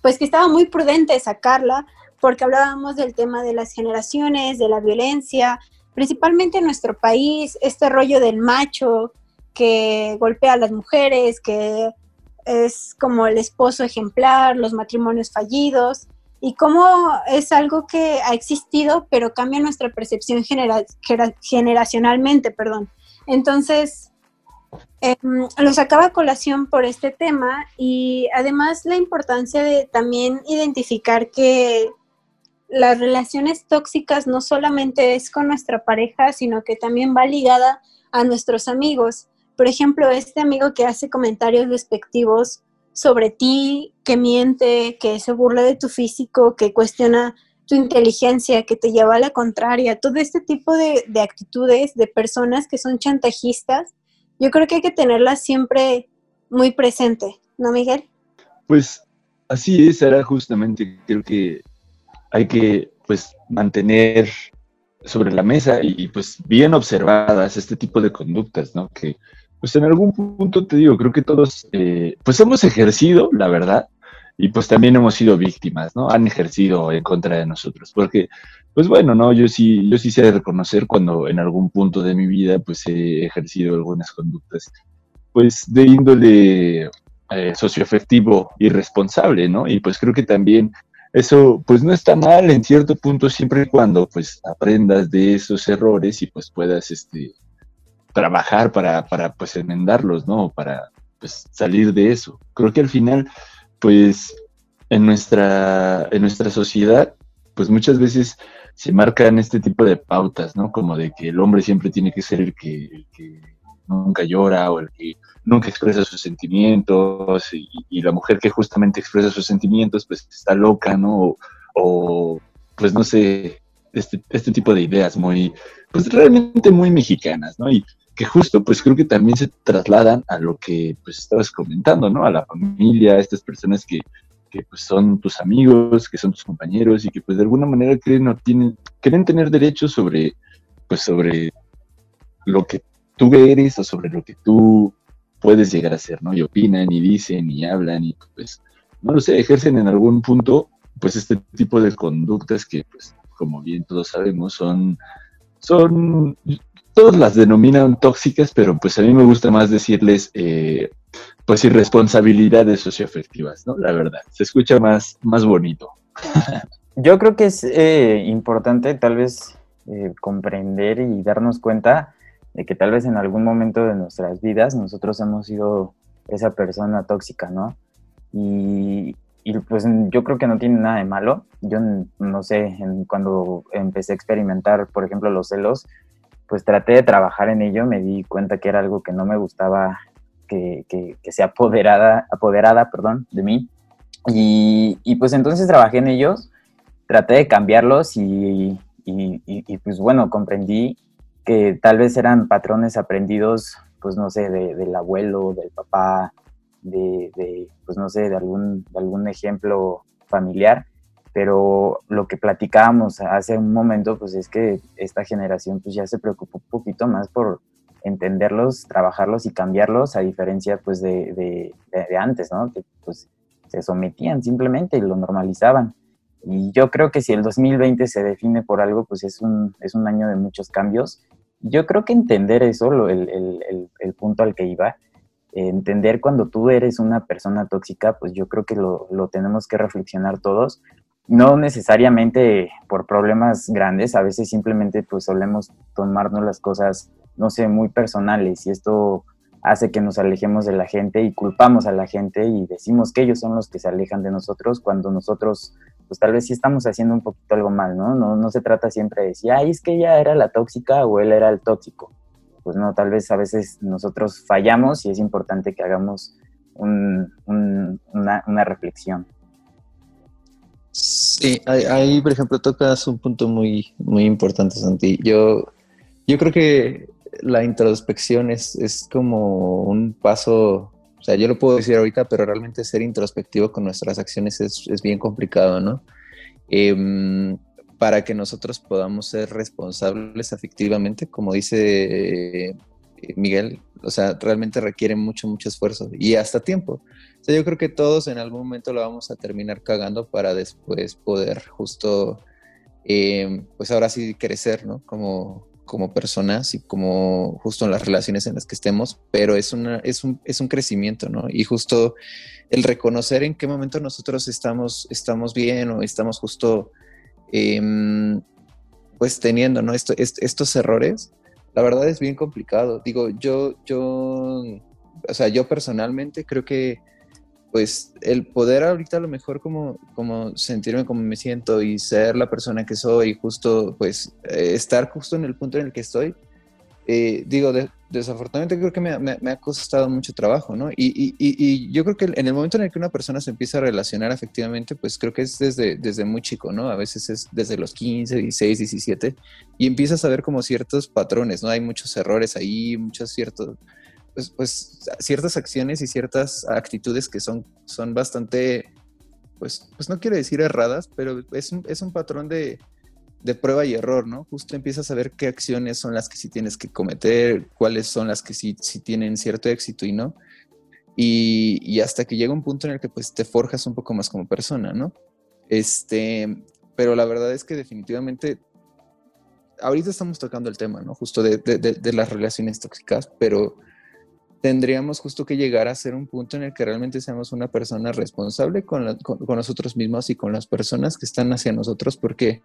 pues que estaba muy prudente sacarla porque hablábamos del tema de las generaciones, de la violencia, principalmente en nuestro país, este rollo del macho que golpea a las mujeres, que es como el esposo ejemplar, los matrimonios fallidos y cómo es algo que ha existido, pero cambia nuestra percepción genera generacionalmente, perdón. Entonces, eh, lo sacaba colación por este tema y además la importancia de también identificar que las relaciones tóxicas no solamente es con nuestra pareja, sino que también va ligada a nuestros amigos. Por ejemplo, este amigo que hace comentarios despectivos sobre ti, que miente, que se burla de tu físico, que cuestiona tu inteligencia, que te lleva a la contraria, todo este tipo de, de actitudes de personas que son chantajistas, yo creo que hay que tenerlas siempre muy presente, ¿no, Miguel? Pues así es, era justamente, creo que hay que pues mantener sobre la mesa y pues bien observadas este tipo de conductas, ¿no? Que pues en algún punto te digo, creo que todos eh, pues hemos ejercido, la verdad, y pues también hemos sido víctimas, ¿no? Han ejercido en contra de nosotros, porque pues bueno, ¿no? Yo sí, yo sí sé reconocer cuando en algún punto de mi vida pues he ejercido algunas conductas pues de índole eh, socioafectivo irresponsable, ¿no? Y pues creo que también eso pues no está mal en cierto punto siempre y cuando pues aprendas de esos errores y pues puedas este trabajar para, para pues enmendarlos, ¿no? Para pues salir de eso. Creo que al final pues en nuestra en nuestra sociedad pues muchas veces se marcan este tipo de pautas, ¿no? Como de que el hombre siempre tiene que ser el que, el que nunca llora o el que nunca expresa sus sentimientos y, la mujer que justamente expresa sus sentimientos pues está loca, ¿no? O, pues no sé, este, este tipo de ideas muy, pues realmente muy mexicanas, ¿no? Y que justo pues creo que también se trasladan a lo que pues estabas comentando, ¿no? A la familia, a estas personas que, que pues son tus amigos, que son tus compañeros y que pues de alguna manera creen o tienen, quieren tener derechos sobre, pues sobre lo que tú eres o sobre lo que tú puedes llegar a ser, ¿no? Y opinan y dicen y hablan y pues, no lo sé, ejercen en algún punto pues este tipo de conductas que pues como bien todos sabemos son, son, todos las denominan tóxicas, pero pues a mí me gusta más decirles eh, pues irresponsabilidades socioafectivas, ¿no? La verdad, se escucha más, más bonito. (laughs) Yo creo que es eh, importante tal vez eh, comprender y darnos cuenta de que tal vez en algún momento de nuestras vidas nosotros hemos sido esa persona tóxica, ¿no? Y, y pues yo creo que no tiene nada de malo. Yo no sé, en, cuando empecé a experimentar, por ejemplo, los celos, pues traté de trabajar en ello, me di cuenta que era algo que no me gustaba que, que, que sea apoderada, apoderada perdón, de mí. Y, y, pues entonces trabajé en ellos, traté de cambiarlos y, y, y, pues bueno, comprendí que tal vez eran patrones aprendidos, pues no sé, de, del abuelo, del papá, de, de, pues no sé, de algún, de algún ejemplo familiar, pero lo que platicábamos hace un momento, pues es que esta generación pues ya se preocupa un poquito más por entenderlos, trabajarlos y cambiarlos, a diferencia pues de, de, de antes, ¿no? Que pues se sometían simplemente y lo normalizaban. Y yo creo que si el 2020 se define por algo, pues es un, es un año de muchos cambios. Yo creo que entender eso, lo, el, el, el, punto al que iba, entender cuando tú eres una persona tóxica, pues yo creo que lo, lo tenemos que reflexionar todos, no necesariamente por problemas grandes, a veces simplemente pues solemos tomarnos las cosas, no sé, muy personales y esto hace que nos alejemos de la gente y culpamos a la gente y decimos que ellos son los que se alejan de nosotros cuando nosotros pues tal vez sí estamos haciendo un poquito algo mal, ¿no? No, no se trata siempre de decir, ay, es que ella era la tóxica o él era el tóxico. Pues no, tal vez a veces nosotros fallamos y es importante que hagamos una, una reflexión. Sí, ahí, por ejemplo, tocas un punto muy, muy importante, Santi. Yo, yo creo que la introspección es, es como un paso, o sea, yo lo puedo decir ahorita, pero realmente ser introspectivo con nuestras acciones es, es bien complicado, ¿no? Em, para que nosotros podamos ser responsables efectivamente, como dice eh, Miguel, o sea, realmente requiere mucho, mucho esfuerzo y hasta tiempo. O sea, yo creo que todos en algún momento lo vamos a terminar cagando para después poder justo, eh, pues ahora sí crecer, ¿no? Como, como personas y como justo en las relaciones en las que estemos, pero es, una, es, un, es un crecimiento, ¿no? Y justo el reconocer en qué momento nosotros estamos, estamos bien o estamos justo, em, pues teniendo, ¿no? Esto, estos errores la verdad es bien complicado. Digo, yo, yo, o sea, yo personalmente creo que pues el poder ahorita a lo mejor como, como sentirme como me siento y ser la persona que soy, justo pues eh, estar justo en el punto en el que estoy, eh, digo, desafortunadamente creo que me, ha costado mucho trabajo, ¿no? Y, yo creo que en el momento en el que una persona se empieza a relacionar efectivamente, pues creo que es desde, desde muy chico, ¿no? A veces es desde los 15, 16, 17, y empiezas a ver como ciertos patrones, ¿no? Hay muchos errores ahí, muchos ciertos, pues, pues ciertas acciones y ciertas actitudes que son, son bastante, pues, pues no quiero decir erradas, pero es es un patrón de de prueba y error, ¿no? Justo empiezas a ver qué acciones son las que sí tienes que cometer, cuáles son las que sí, sí tienen cierto éxito y no. Y, hasta que llega un punto en el que pues te forjas un poco más como persona, ¿no? Este, pero la verdad es que definitivamente ahorita estamos tocando el tema, ¿no? Justo de, de, las relaciones tóxicas, pero tendríamos justo que llegar a ser un punto en el que realmente seamos una persona responsable con, con, nosotros mismos y con las personas que están hacia nosotros, porque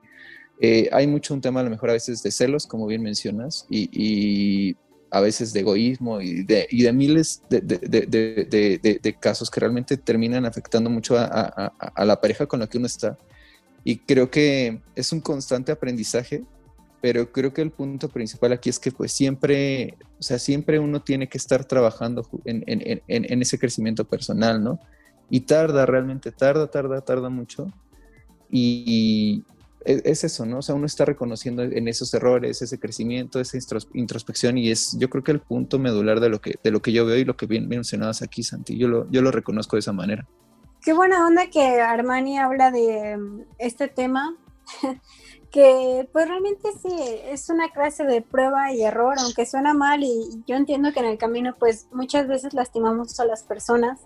eh, hay mucho un tema a lo mejor a veces de celos, como bien mencionas, y, a veces de egoísmo y de, y de miles de, de, casos que realmente terminan afectando mucho a, a, la pareja con la que uno está. Y creo que es un constante aprendizaje, pero creo que el punto principal aquí es que pues siempre, o sea, siempre uno tiene que estar trabajando en, en, en ese crecimiento personal, ¿no? Y tarda, realmente tarda, tarda, tarda mucho. Y, e, es, eso, ¿no? O sea, uno está reconociendo en esos errores, ese crecimiento, esa introspección y es yo creo que el punto medular de lo que, de lo que yo veo y lo que bien mencionabas aquí, Santi, yo lo, yo lo reconozco de esa manera. Qué buena onda que Armani habla de este tema, que pues realmente sí, es una clase de prueba y error, aunque suena mal y yo entiendo que en el camino pues muchas veces lastimamos a las personas,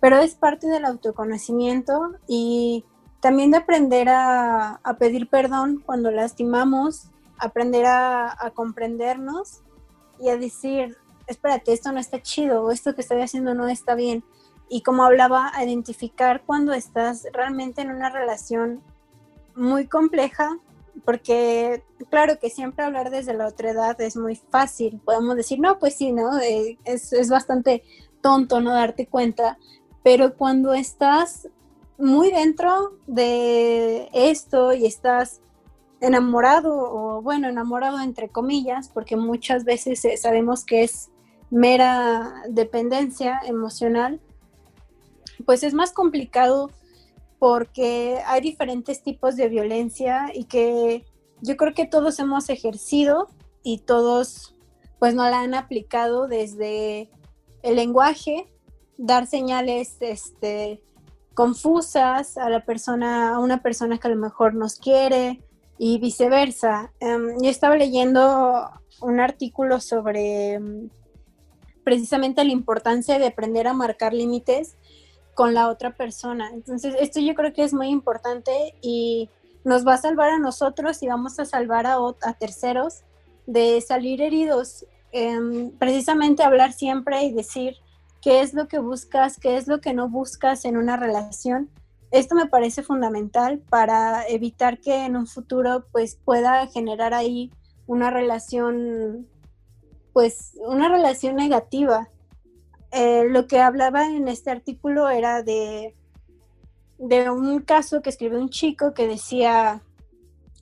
pero es parte del autoconocimiento y también de aprender a, pedir perdón cuando lastimamos, aprender a, comprendernos y a decir, espérate, esto no está chido o esto que estoy haciendo no está bien. Y como hablaba, a identificar cuando estás realmente en una relación muy compleja, porque claro que siempre hablar desde la otra edad es muy fácil. Podemos decir, no, pues sí, ¿no? Eh, es, es bastante tonto no darte cuenta, pero cuando estás muy dentro de esto y estás enamorado o bueno, enamorado entre comillas, porque muchas veces eh, sabemos que es mera dependencia emocional, pues es más complicado porque hay diferentes tipos de violencia y que yo creo que todos hemos ejercido y todos pues no la han aplicado desde el lenguaje, dar señales este, confusas a la persona, a una persona que a lo mejor nos quiere y viceversa. Em, yo estaba leyendo un artículo sobre em, precisamente la importancia de aprender a marcar límites con la otra persona. Entonces, esto yo creo que es muy importante y nos va a salvar a nosotros y vamos a salvar a, a terceros de salir heridos. Em, precisamente hablar siempre y decir qué es lo que buscas, qué es lo que no buscas en una relación. Esto me parece fundamental para evitar que en un futuro pues pueda generar ahí una relación pues una relación negativa eh, lo que hablaba en este artículo era de, de un caso que escribió un chico que decía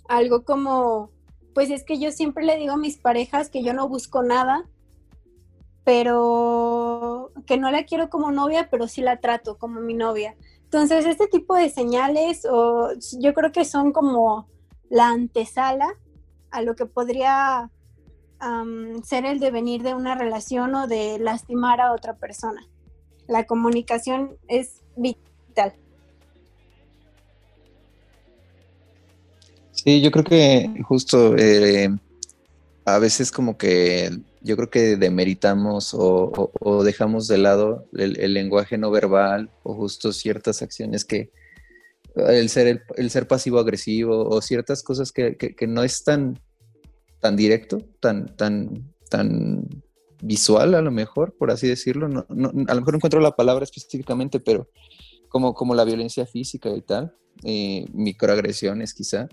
algo como, pues es que yo siempre le digo a mis parejas que yo no busco nada, pero que no la quiero como novia, pero sí la trato como mi novia. Entonces, este tipo de señales, o, yo creo que son como la antesala a lo que podría ser el devenir de una relación o de lastimar a otra persona. La comunicación es vital. Sí, yo creo que justo eh, a veces como que yo creo que demeritamos o, dejamos de lado el, lenguaje no verbal o justo ciertas acciones que el ser, el, ser pasivo agresivo o ciertas cosas que, que no es tan directo, tan, tan, tan visual a lo mejor, por así decirlo. No, a lo mejor no encuentro la palabra específicamente, pero como, como la violencia física y tal, eh, microagresiones quizá,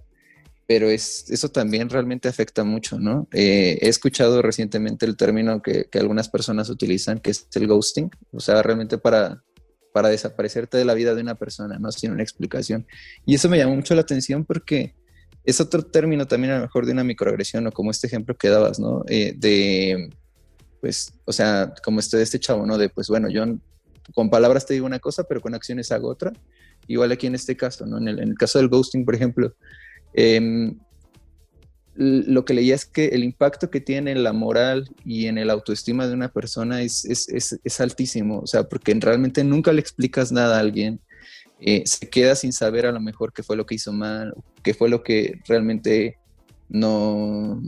pero es, eso también realmente afecta mucho, ¿no? Eh, he escuchado recientemente el término que, que, algunas personas utilizan, que es el ghosting, o sea, realmente para, para desaparecerte de la vida de una persona, ¿no? Sin una explicación. Y eso me llamó mucho la atención porque es otro término también a lo mejor de una microagresión o como este ejemplo que dabas, ¿no? Eh, de, pues, o sea, como este este chavo, ¿no? De, pues bueno, yo con palabras te digo una cosa, pero con acciones hago otra. Igual aquí en este caso, ¿no? En el, caso del ghosting, por ejemplo, em, lo que leía es que el impacto que tiene en la moral y en el autoestima de una persona es, es, es, es altísimo, o sea, porque realmente nunca le explicas nada a alguien, eh, se queda sin saber a lo mejor qué fue lo que hizo mal, qué fue lo que realmente no,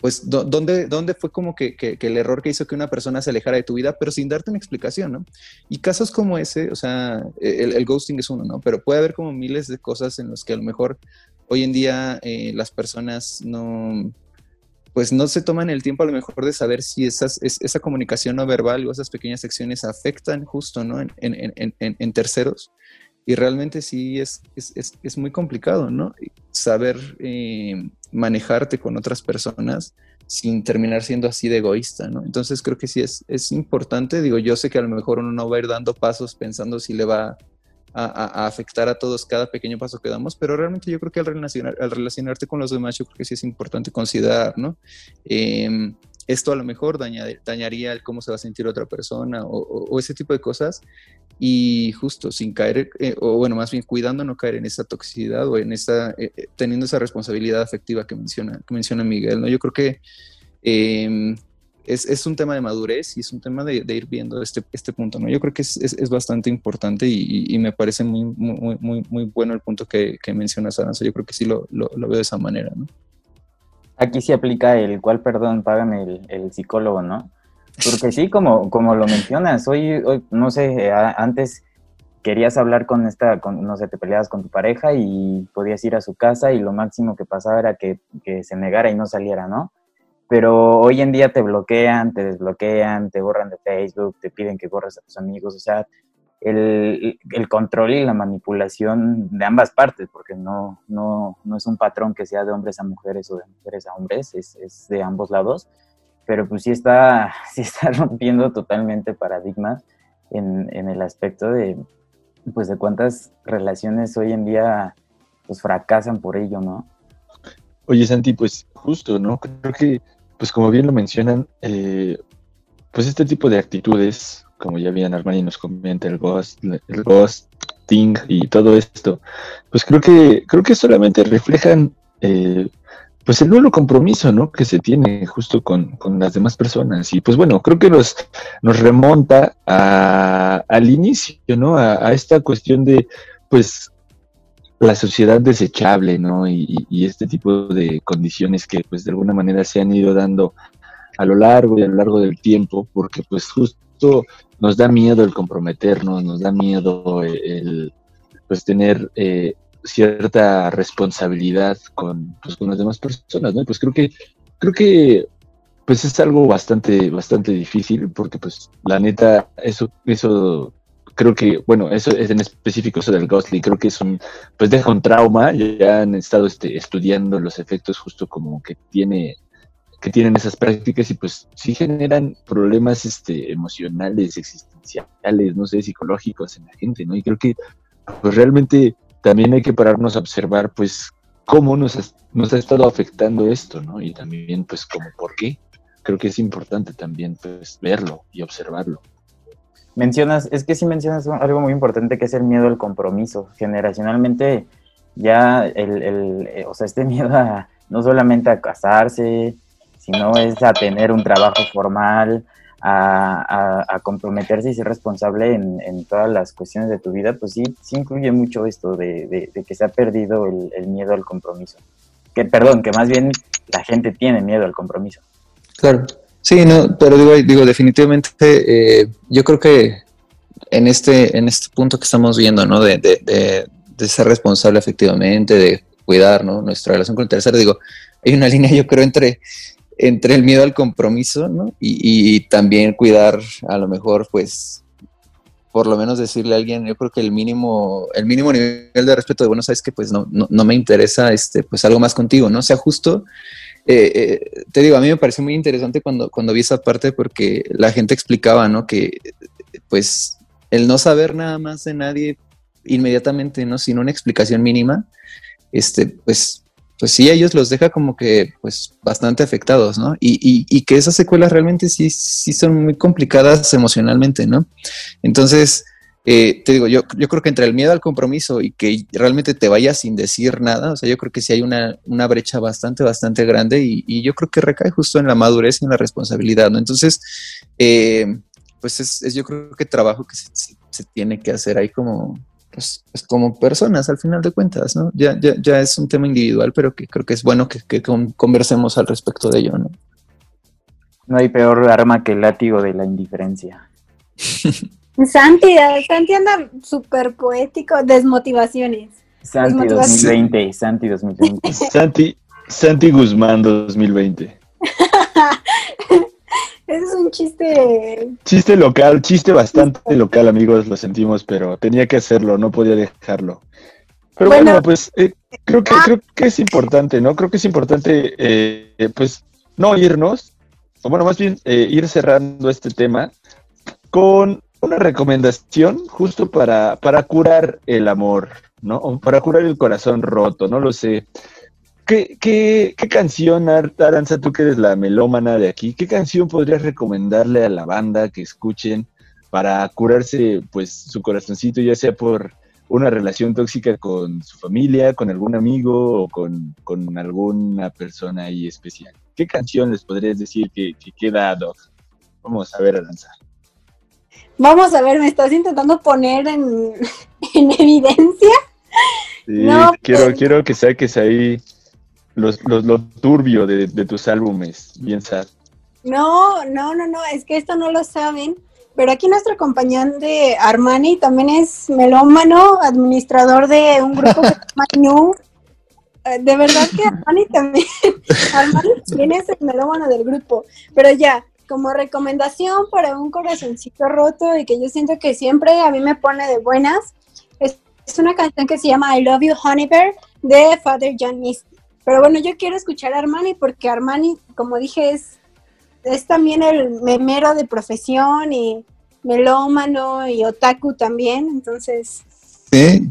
pues, ¿dónde, dónde fue como que, el error que hizo que una persona se alejara de tu vida, pero sin darte una explicación, ¿no? Y casos como ese, o sea, el, ghosting es uno, ¿no? Pero puede haber como miles de cosas en los que a lo mejor hoy en día eh, las personas no, pues no se toman el tiempo a lo mejor de saber si esas, esa comunicación no verbal o esas pequeñas acciones afectan justo, ¿no? En terceros y realmente sí es, es, muy complicado, ¿no? Saber eh, manejarte con otras personas sin terminar siendo así de egoísta, ¿no? Entonces creo que sí es, es importante, digo, yo sé que a lo mejor uno no va a ir dando pasos pensando si le va a, afectar a todos cada pequeño paso que damos, pero realmente yo creo que al, relacionar, al relacionarte con los demás, yo creo que sí es importante considerar, ¿no? Em, esto a lo mejor dañaría el cómo se va a sentir otra persona o, ese tipo de cosas y justo sin caer, eh, o bueno, más bien cuidando no caer en esa toxicidad o en esa, eh, eh, teniendo esa responsabilidad afectiva que menciona, que menciona Miguel, ¿no? Yo creo que em, es, es, un tema de madurez y es un tema de, ir viendo este, este punto, ¿no? Yo creo que es, es, bastante importante y, me parece muy, muy, muy, muy bueno el punto que, que mencionas, Aranza. Yo creo que sí lo, lo, veo de esa manera, ¿no? Aquí sí aplica el cual, perdón, págame el, el psicólogo, ¿no? Porque sí, como, como lo mencionas, hoy, hoy no sé, antes querías hablar con esta, con, no sé, te peleabas con tu pareja y podías ir a su casa y lo máximo que pasaba era que, que, se negara y no saliera, ¿no? Pero hoy en día te bloquean, te desbloquean, te borran de Facebook, te piden que borres a tus amigos, o sea, el, el control y la manipulación de ambas partes, porque no, no, no es un patrón que sea de hombres a mujeres o de mujeres a hombres, es, es de ambos lados pero pues sí está, (laughs) sí está rompiendo totalmente paradigmas en, en, el aspecto de, pues de cuántas relaciones hoy en día pues fracasan por ello, ¿no? Oye, Santi, pues justo, ¿no? Creo que, pues como bien lo mencionan, eh, pues este tipo de actitudes, como ya bien Armani nos comenta, el ghost, el ghosting y todo esto, pues creo que, creo que solamente reflejan eh, pues el nuevo compromiso, ¿no? Que se tiene justo con, las demás personas. Y pues bueno, creo que nos, nos remonta al inicio, ¿no? A, esta cuestión de, pues, la sociedad desechable, ¿no? Y, este tipo de condiciones que, pues, de alguna manera se han ido dando a lo largo y a lo largo del tiempo, porque, pues, justo justo nos da miedo el comprometernos, nos da miedo el, pues tener eh, cierta responsabilidad con, pues, con las demás personas, ¿no? Pues creo que, creo que pues es algo bastante, bastante difícil, porque pues la neta, eso, eso creo que, bueno, eso es en específico eso del ghostly, creo que es un, pues deja un trauma, ya han estado este, estudiando los efectos justo como que tiene, que tienen esas prácticas y pues sí generan problemas este, emocionales, existenciales, no sé, psicológicos en la gente, ¿no? Y creo que pues realmente también hay que pararnos a observar pues cómo nos ha, nos ha estado afectando esto, ¿no? Y también pues como por qué. Creo que es importante también pues verlo y observarlo. Mencionas, es que sí mencionas algo muy importante que es el miedo al compromiso. Generacionalmente ya el, el eh, o sea, este miedo a no solamente a casarse, sino es a tener un trabajo formal, a, comprometerse y ser responsable en, todas las cuestiones de tu vida, pues sí, sí incluye mucho esto de, que se ha perdido el, miedo al compromiso. Que, perdón, que más bien la gente tiene miedo al compromiso. Claro, sí, no, pero digo, digo definitivamente, eh, yo creo que en este, en este punto que estamos viendo, ¿no? De, de ser responsable efectivamente, de cuidar, ¿no? Nuestra relación con el tercero, digo, hay una (laughs) línea, yo creo, entre entre el miedo al compromiso, ¿no? Y, también cuidar, a lo mejor, pues, por lo menos decirle a alguien, yo creo que el mínimo, el mínimo nivel de respeto de, bueno, sabes que pues no, no, me interesa, este, pues algo más contigo, ¿no? Sea, justo, eh, eh, te digo, a mí me pareció muy interesante cuando, cuando vi esa parte porque la gente explicaba, ¿no? Que, pues, el no saber nada más de nadie inmediatamente, ¿no? Sin una explicación mínima, este, pues pues sí, ellos los deja como que, pues, bastante afectados, ¿no? Y, y, que esas secuelas realmente sí, sí son muy complicadas emocionalmente, ¿no? Entonces, eh, te digo, yo, yo creo que entre el miedo al compromiso y que realmente te vayas sin decir nada, o sea, yo creo que sí hay una, una brecha bastante, bastante grande y, yo creo que recae justo en la madurez y en la responsabilidad, ¿no? Entonces, eh, pues es, es, yo creo que trabajo que se, se tiene que hacer ahí como, pues, pues, como personas al final de cuentas, ¿no? Ya, ya, ya es un tema individual, pero que creo que es bueno que, conversemos al respecto de ello, ¿no? No hay peor arma que el látigo de la indiferencia. (laughs) Santi, Santi anda súper poético, desmotivaciones. Santi 2020, Santi 2020. Santi, Santi Guzmán 2020. (laughs) Ese es un chiste. Chiste local, chiste bastante local, amigos, lo sentimos, pero tenía que hacerlo, no podía dejarlo. Pero bueno, pues eh, creo que ah. creo que es importante, ¿no? Creo que es importante, eh, pues, no irnos, o bueno, más bien eh, ir cerrando este tema con una recomendación justo para, para curar el amor, ¿no? O para curar el corazón roto, no lo sé. ¿Qué, qué, qué canción, Aranza, tú que eres la melómana de aquí, qué canción podrías recomendarle a la banda que escuchen para curarse pues su corazoncito, ya sea por una relación tóxica con su familia, con algún amigo o con, alguna persona ahí especial? ¿Qué canción les podrías decir que, queda Doc? Vamos a ver, Aranza. Vamos a ver, me estás intentando poner en, (laughs) evidencia. Sí, quiero, pues quiero que saques ahí los, los, lo turbio de, tus álbumes, bien sad. No, no, no, no, es que esto no lo saben, pero aquí nuestro acompañante Armani también es melómano, administrador de un grupo que se llama (laughs) New. Eh, de verdad que Armani también, (laughs) Armani también es el melómano del grupo, pero ya, como recomendación para un corazoncito roto y que yo siento que siempre a mí me pone de buenas, es, es una canción que se llama I Love You Honey Bear de Father John Misty. Pero bueno, yo quiero escuchar a Armani porque Armani, como dije, es, es también el memero de profesión y melómano y otaku también, entonces... Sí,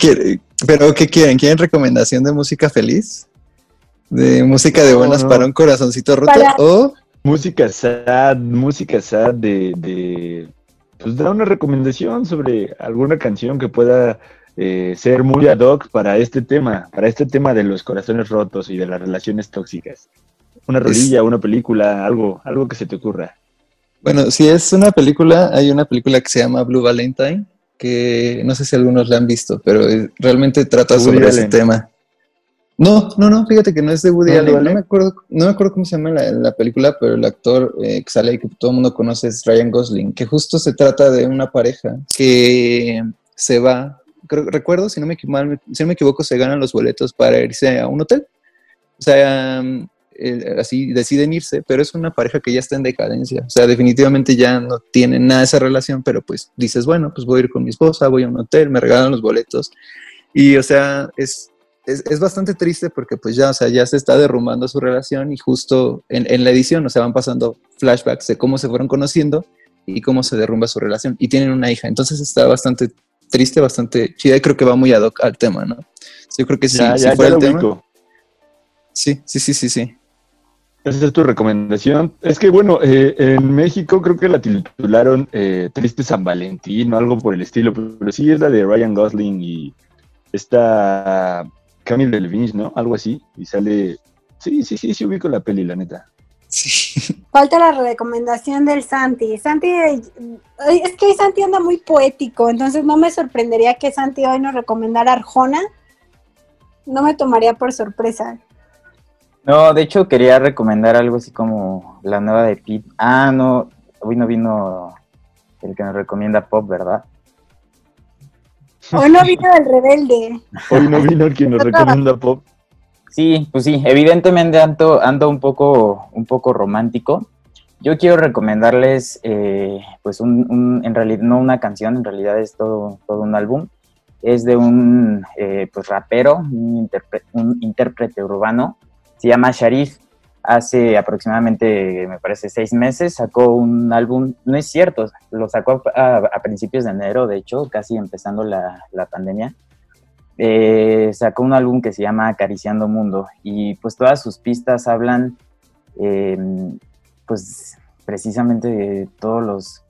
pero ¿qué quieren? ¿Quieren recomendación de música feliz? ¿De música de buenas para un corazoncito roto? ¿O...? Música sad, música sad de, de... Pues da una recomendación sobre alguna canción que pueda eh, ser muy ad hoc para este tema, para este tema de los corazones rotos y de las relaciones tóxicas. Una rodilla, una película, algo, algo que se te ocurra. Bueno, si es una película, hay una película que se llama Blue Valentine, que no sé si algunos la han visto, pero realmente trata sobre ese tema. No, no, no, fíjate que no es de Woody ¿No, Allen. vale? No me acuerdo, no me acuerdo cómo se llama la, la película, pero el actor eh, que sale y que todo el mundo conoce es Ryan Gosling, que justo se trata de una pareja que se va, recuerdo, si no, me, equivoco, se ganan los boletos para irse a un hotel. O sea, eh, así deciden irse, pero es una pareja que ya está en decadencia. O sea, definitivamente ya no tienen nada de esa relación, pero pues dices, bueno, pues voy a ir con mi esposa, voy a un hotel, me regalan los boletos. Y, o sea, es, es, bastante triste porque pues ya, o sea, ya se está derrumbando su relación y justo en, en la edición, o sea, van pasando flashbacks de cómo se fueron conociendo y cómo se derrumba su relación. Y tienen una hija, entonces está bastante triste, bastante chida y creo que va muy ad hoc al tema, ¿no? Yo creo que sí, ya, si ya, fuera ya el lo tema. ubico. Sí, sí, sí, sí, sí. Esa es tu recomendación. Es que, bueno, eh, en México creo que la titularon eh, Triste San Valentín o algo por el estilo, pero sí es la de Ryan Gosling y esta Camille Delvinge, ¿no? Algo así. Y sale... Sí, sí, sí, sí ubico la peli, la neta. Sí. Falta la recomendación del Santi. Santi, eh, es que hoy Santi anda muy poético, entonces no me sorprendería que Santi hoy nos recomendara Arjona. No me tomaría por sorpresa. No, de hecho quería recomendar algo así como la nueva de Pete. Ah, no, hoy no vino el que nos recomienda Pop, ¿verdad? Hoy no vino el rebelde. Hoy no vino el que nos recomienda Pop. Sí, pues sí, evidentemente ando, ando un poco, un poco romántico. Yo quiero recomendarles, eh, pues, un, en realidad, no una canción, en realidad es todo, todo un álbum. Es de un, eh, pues, rapero, un intérprete urbano, se llama Sharif. Hace aproximadamente, me parece, seis meses sacó un álbum, no es cierto, lo sacó a, a principios de enero, de hecho, casi empezando la, la pandemia eh, sacó un álbum que se llama Acariciando Mundo y pues todas sus pistas hablan eh, pues precisamente de todos los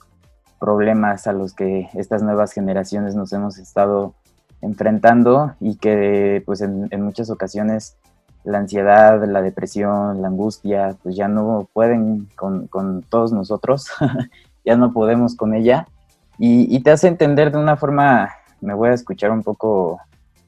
problemas a los que estas nuevas generaciones nos hemos estado enfrentando y que pues en, en muchas ocasiones la ansiedad, la depresión, la angustia, pues ya no pueden con, con todos nosotros, (laughs) ya no podemos con ella. Y, y te hace entender de una forma, me voy a escuchar un poco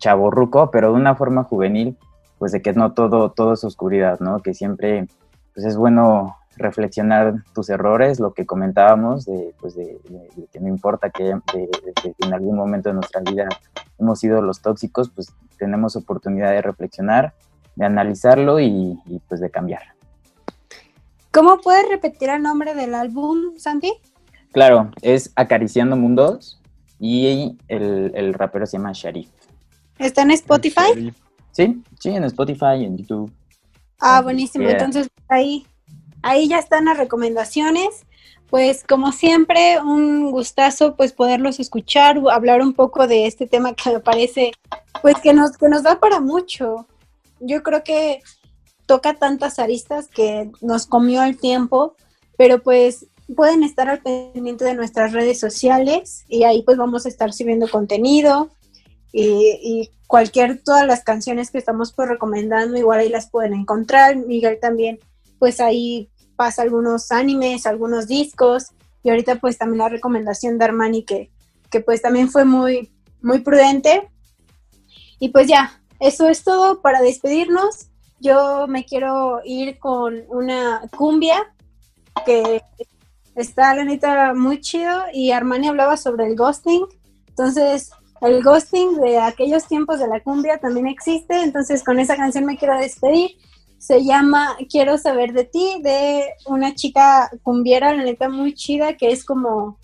chaborruco, pero de una forma juvenil, pues de que no todo, todo es oscuridad, ¿no? Que siempre, pues es bueno reflexionar tus errores, lo que comentábamos, de, pues de, de- de que no importa que, en algún momento de nuestra vida hemos sido los tóxicos, pues tenemos oportunidad de reflexionar, de analizarlo y, y, pues de cambiar. ¿Cómo puedes repetir el nombre del álbum, Santi? Claro, es Acariciando Mundos y el, el rapero se llama Sharif. ¿Está en Spotify? Sí, sí, en Spotify, en YouTube. Ah, buenísimo. Entonces ahí, ahí ya están las recomendaciones. Pues como siempre, un gustazo pues poderlos escuchar, hablar un poco de este tema que me parece pues que nos, que nos da para mucho. Yo creo que toca tantas aristas que nos comió el tiempo, pero pues pueden estar al pendiente de nuestras redes sociales y ahí pues vamos a estar subiendo contenido y, cualquier, todas las canciones que estamos pues recomendando, igual ahí las pueden encontrar. Miguel también, pues ahí pasa algunos animes, algunos discos, y ahorita pues también la recomendación de Armani que, que pues también fue muy, muy prudente. Y pues ya, eso es todo para despedirnos. Yo me quiero ir con una cumbia que está la neta muy chido y Armani hablaba sobre el ghosting. Entonces, el ghosting de aquellos tiempos de la cumbia también existe, entonces con esa canción me quiero despedir. Se llama Quiero saber de ti, de una chica cumbiera, la neta muy chida, que es como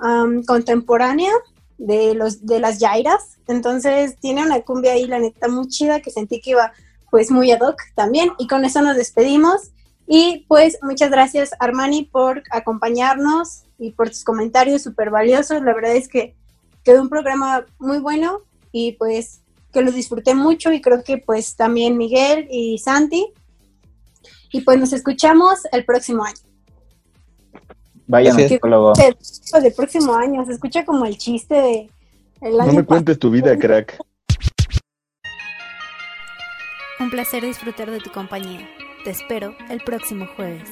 um, contemporánea de, los, de las Yairas. Entonces tiene una cumbia ahí, la neta muy chida, que sentí que iba pues muy ad hoc también. Y con eso nos despedimos. Y pues muchas gracias Armani por acompañarnos y por tus comentarios súper valiosos. La verdad es que quedó un programa muy bueno y pues que lo disfruté mucho y creo que pues también Miguel y Santi. Y pues nos escuchamos el próximo año. Vayan al psicólogo. El del próximo año, se escucha como el chiste de el No año me pasado. cuentes tu vida, crack. Un placer disfrutar de tu compañía. Te espero el próximo jueves.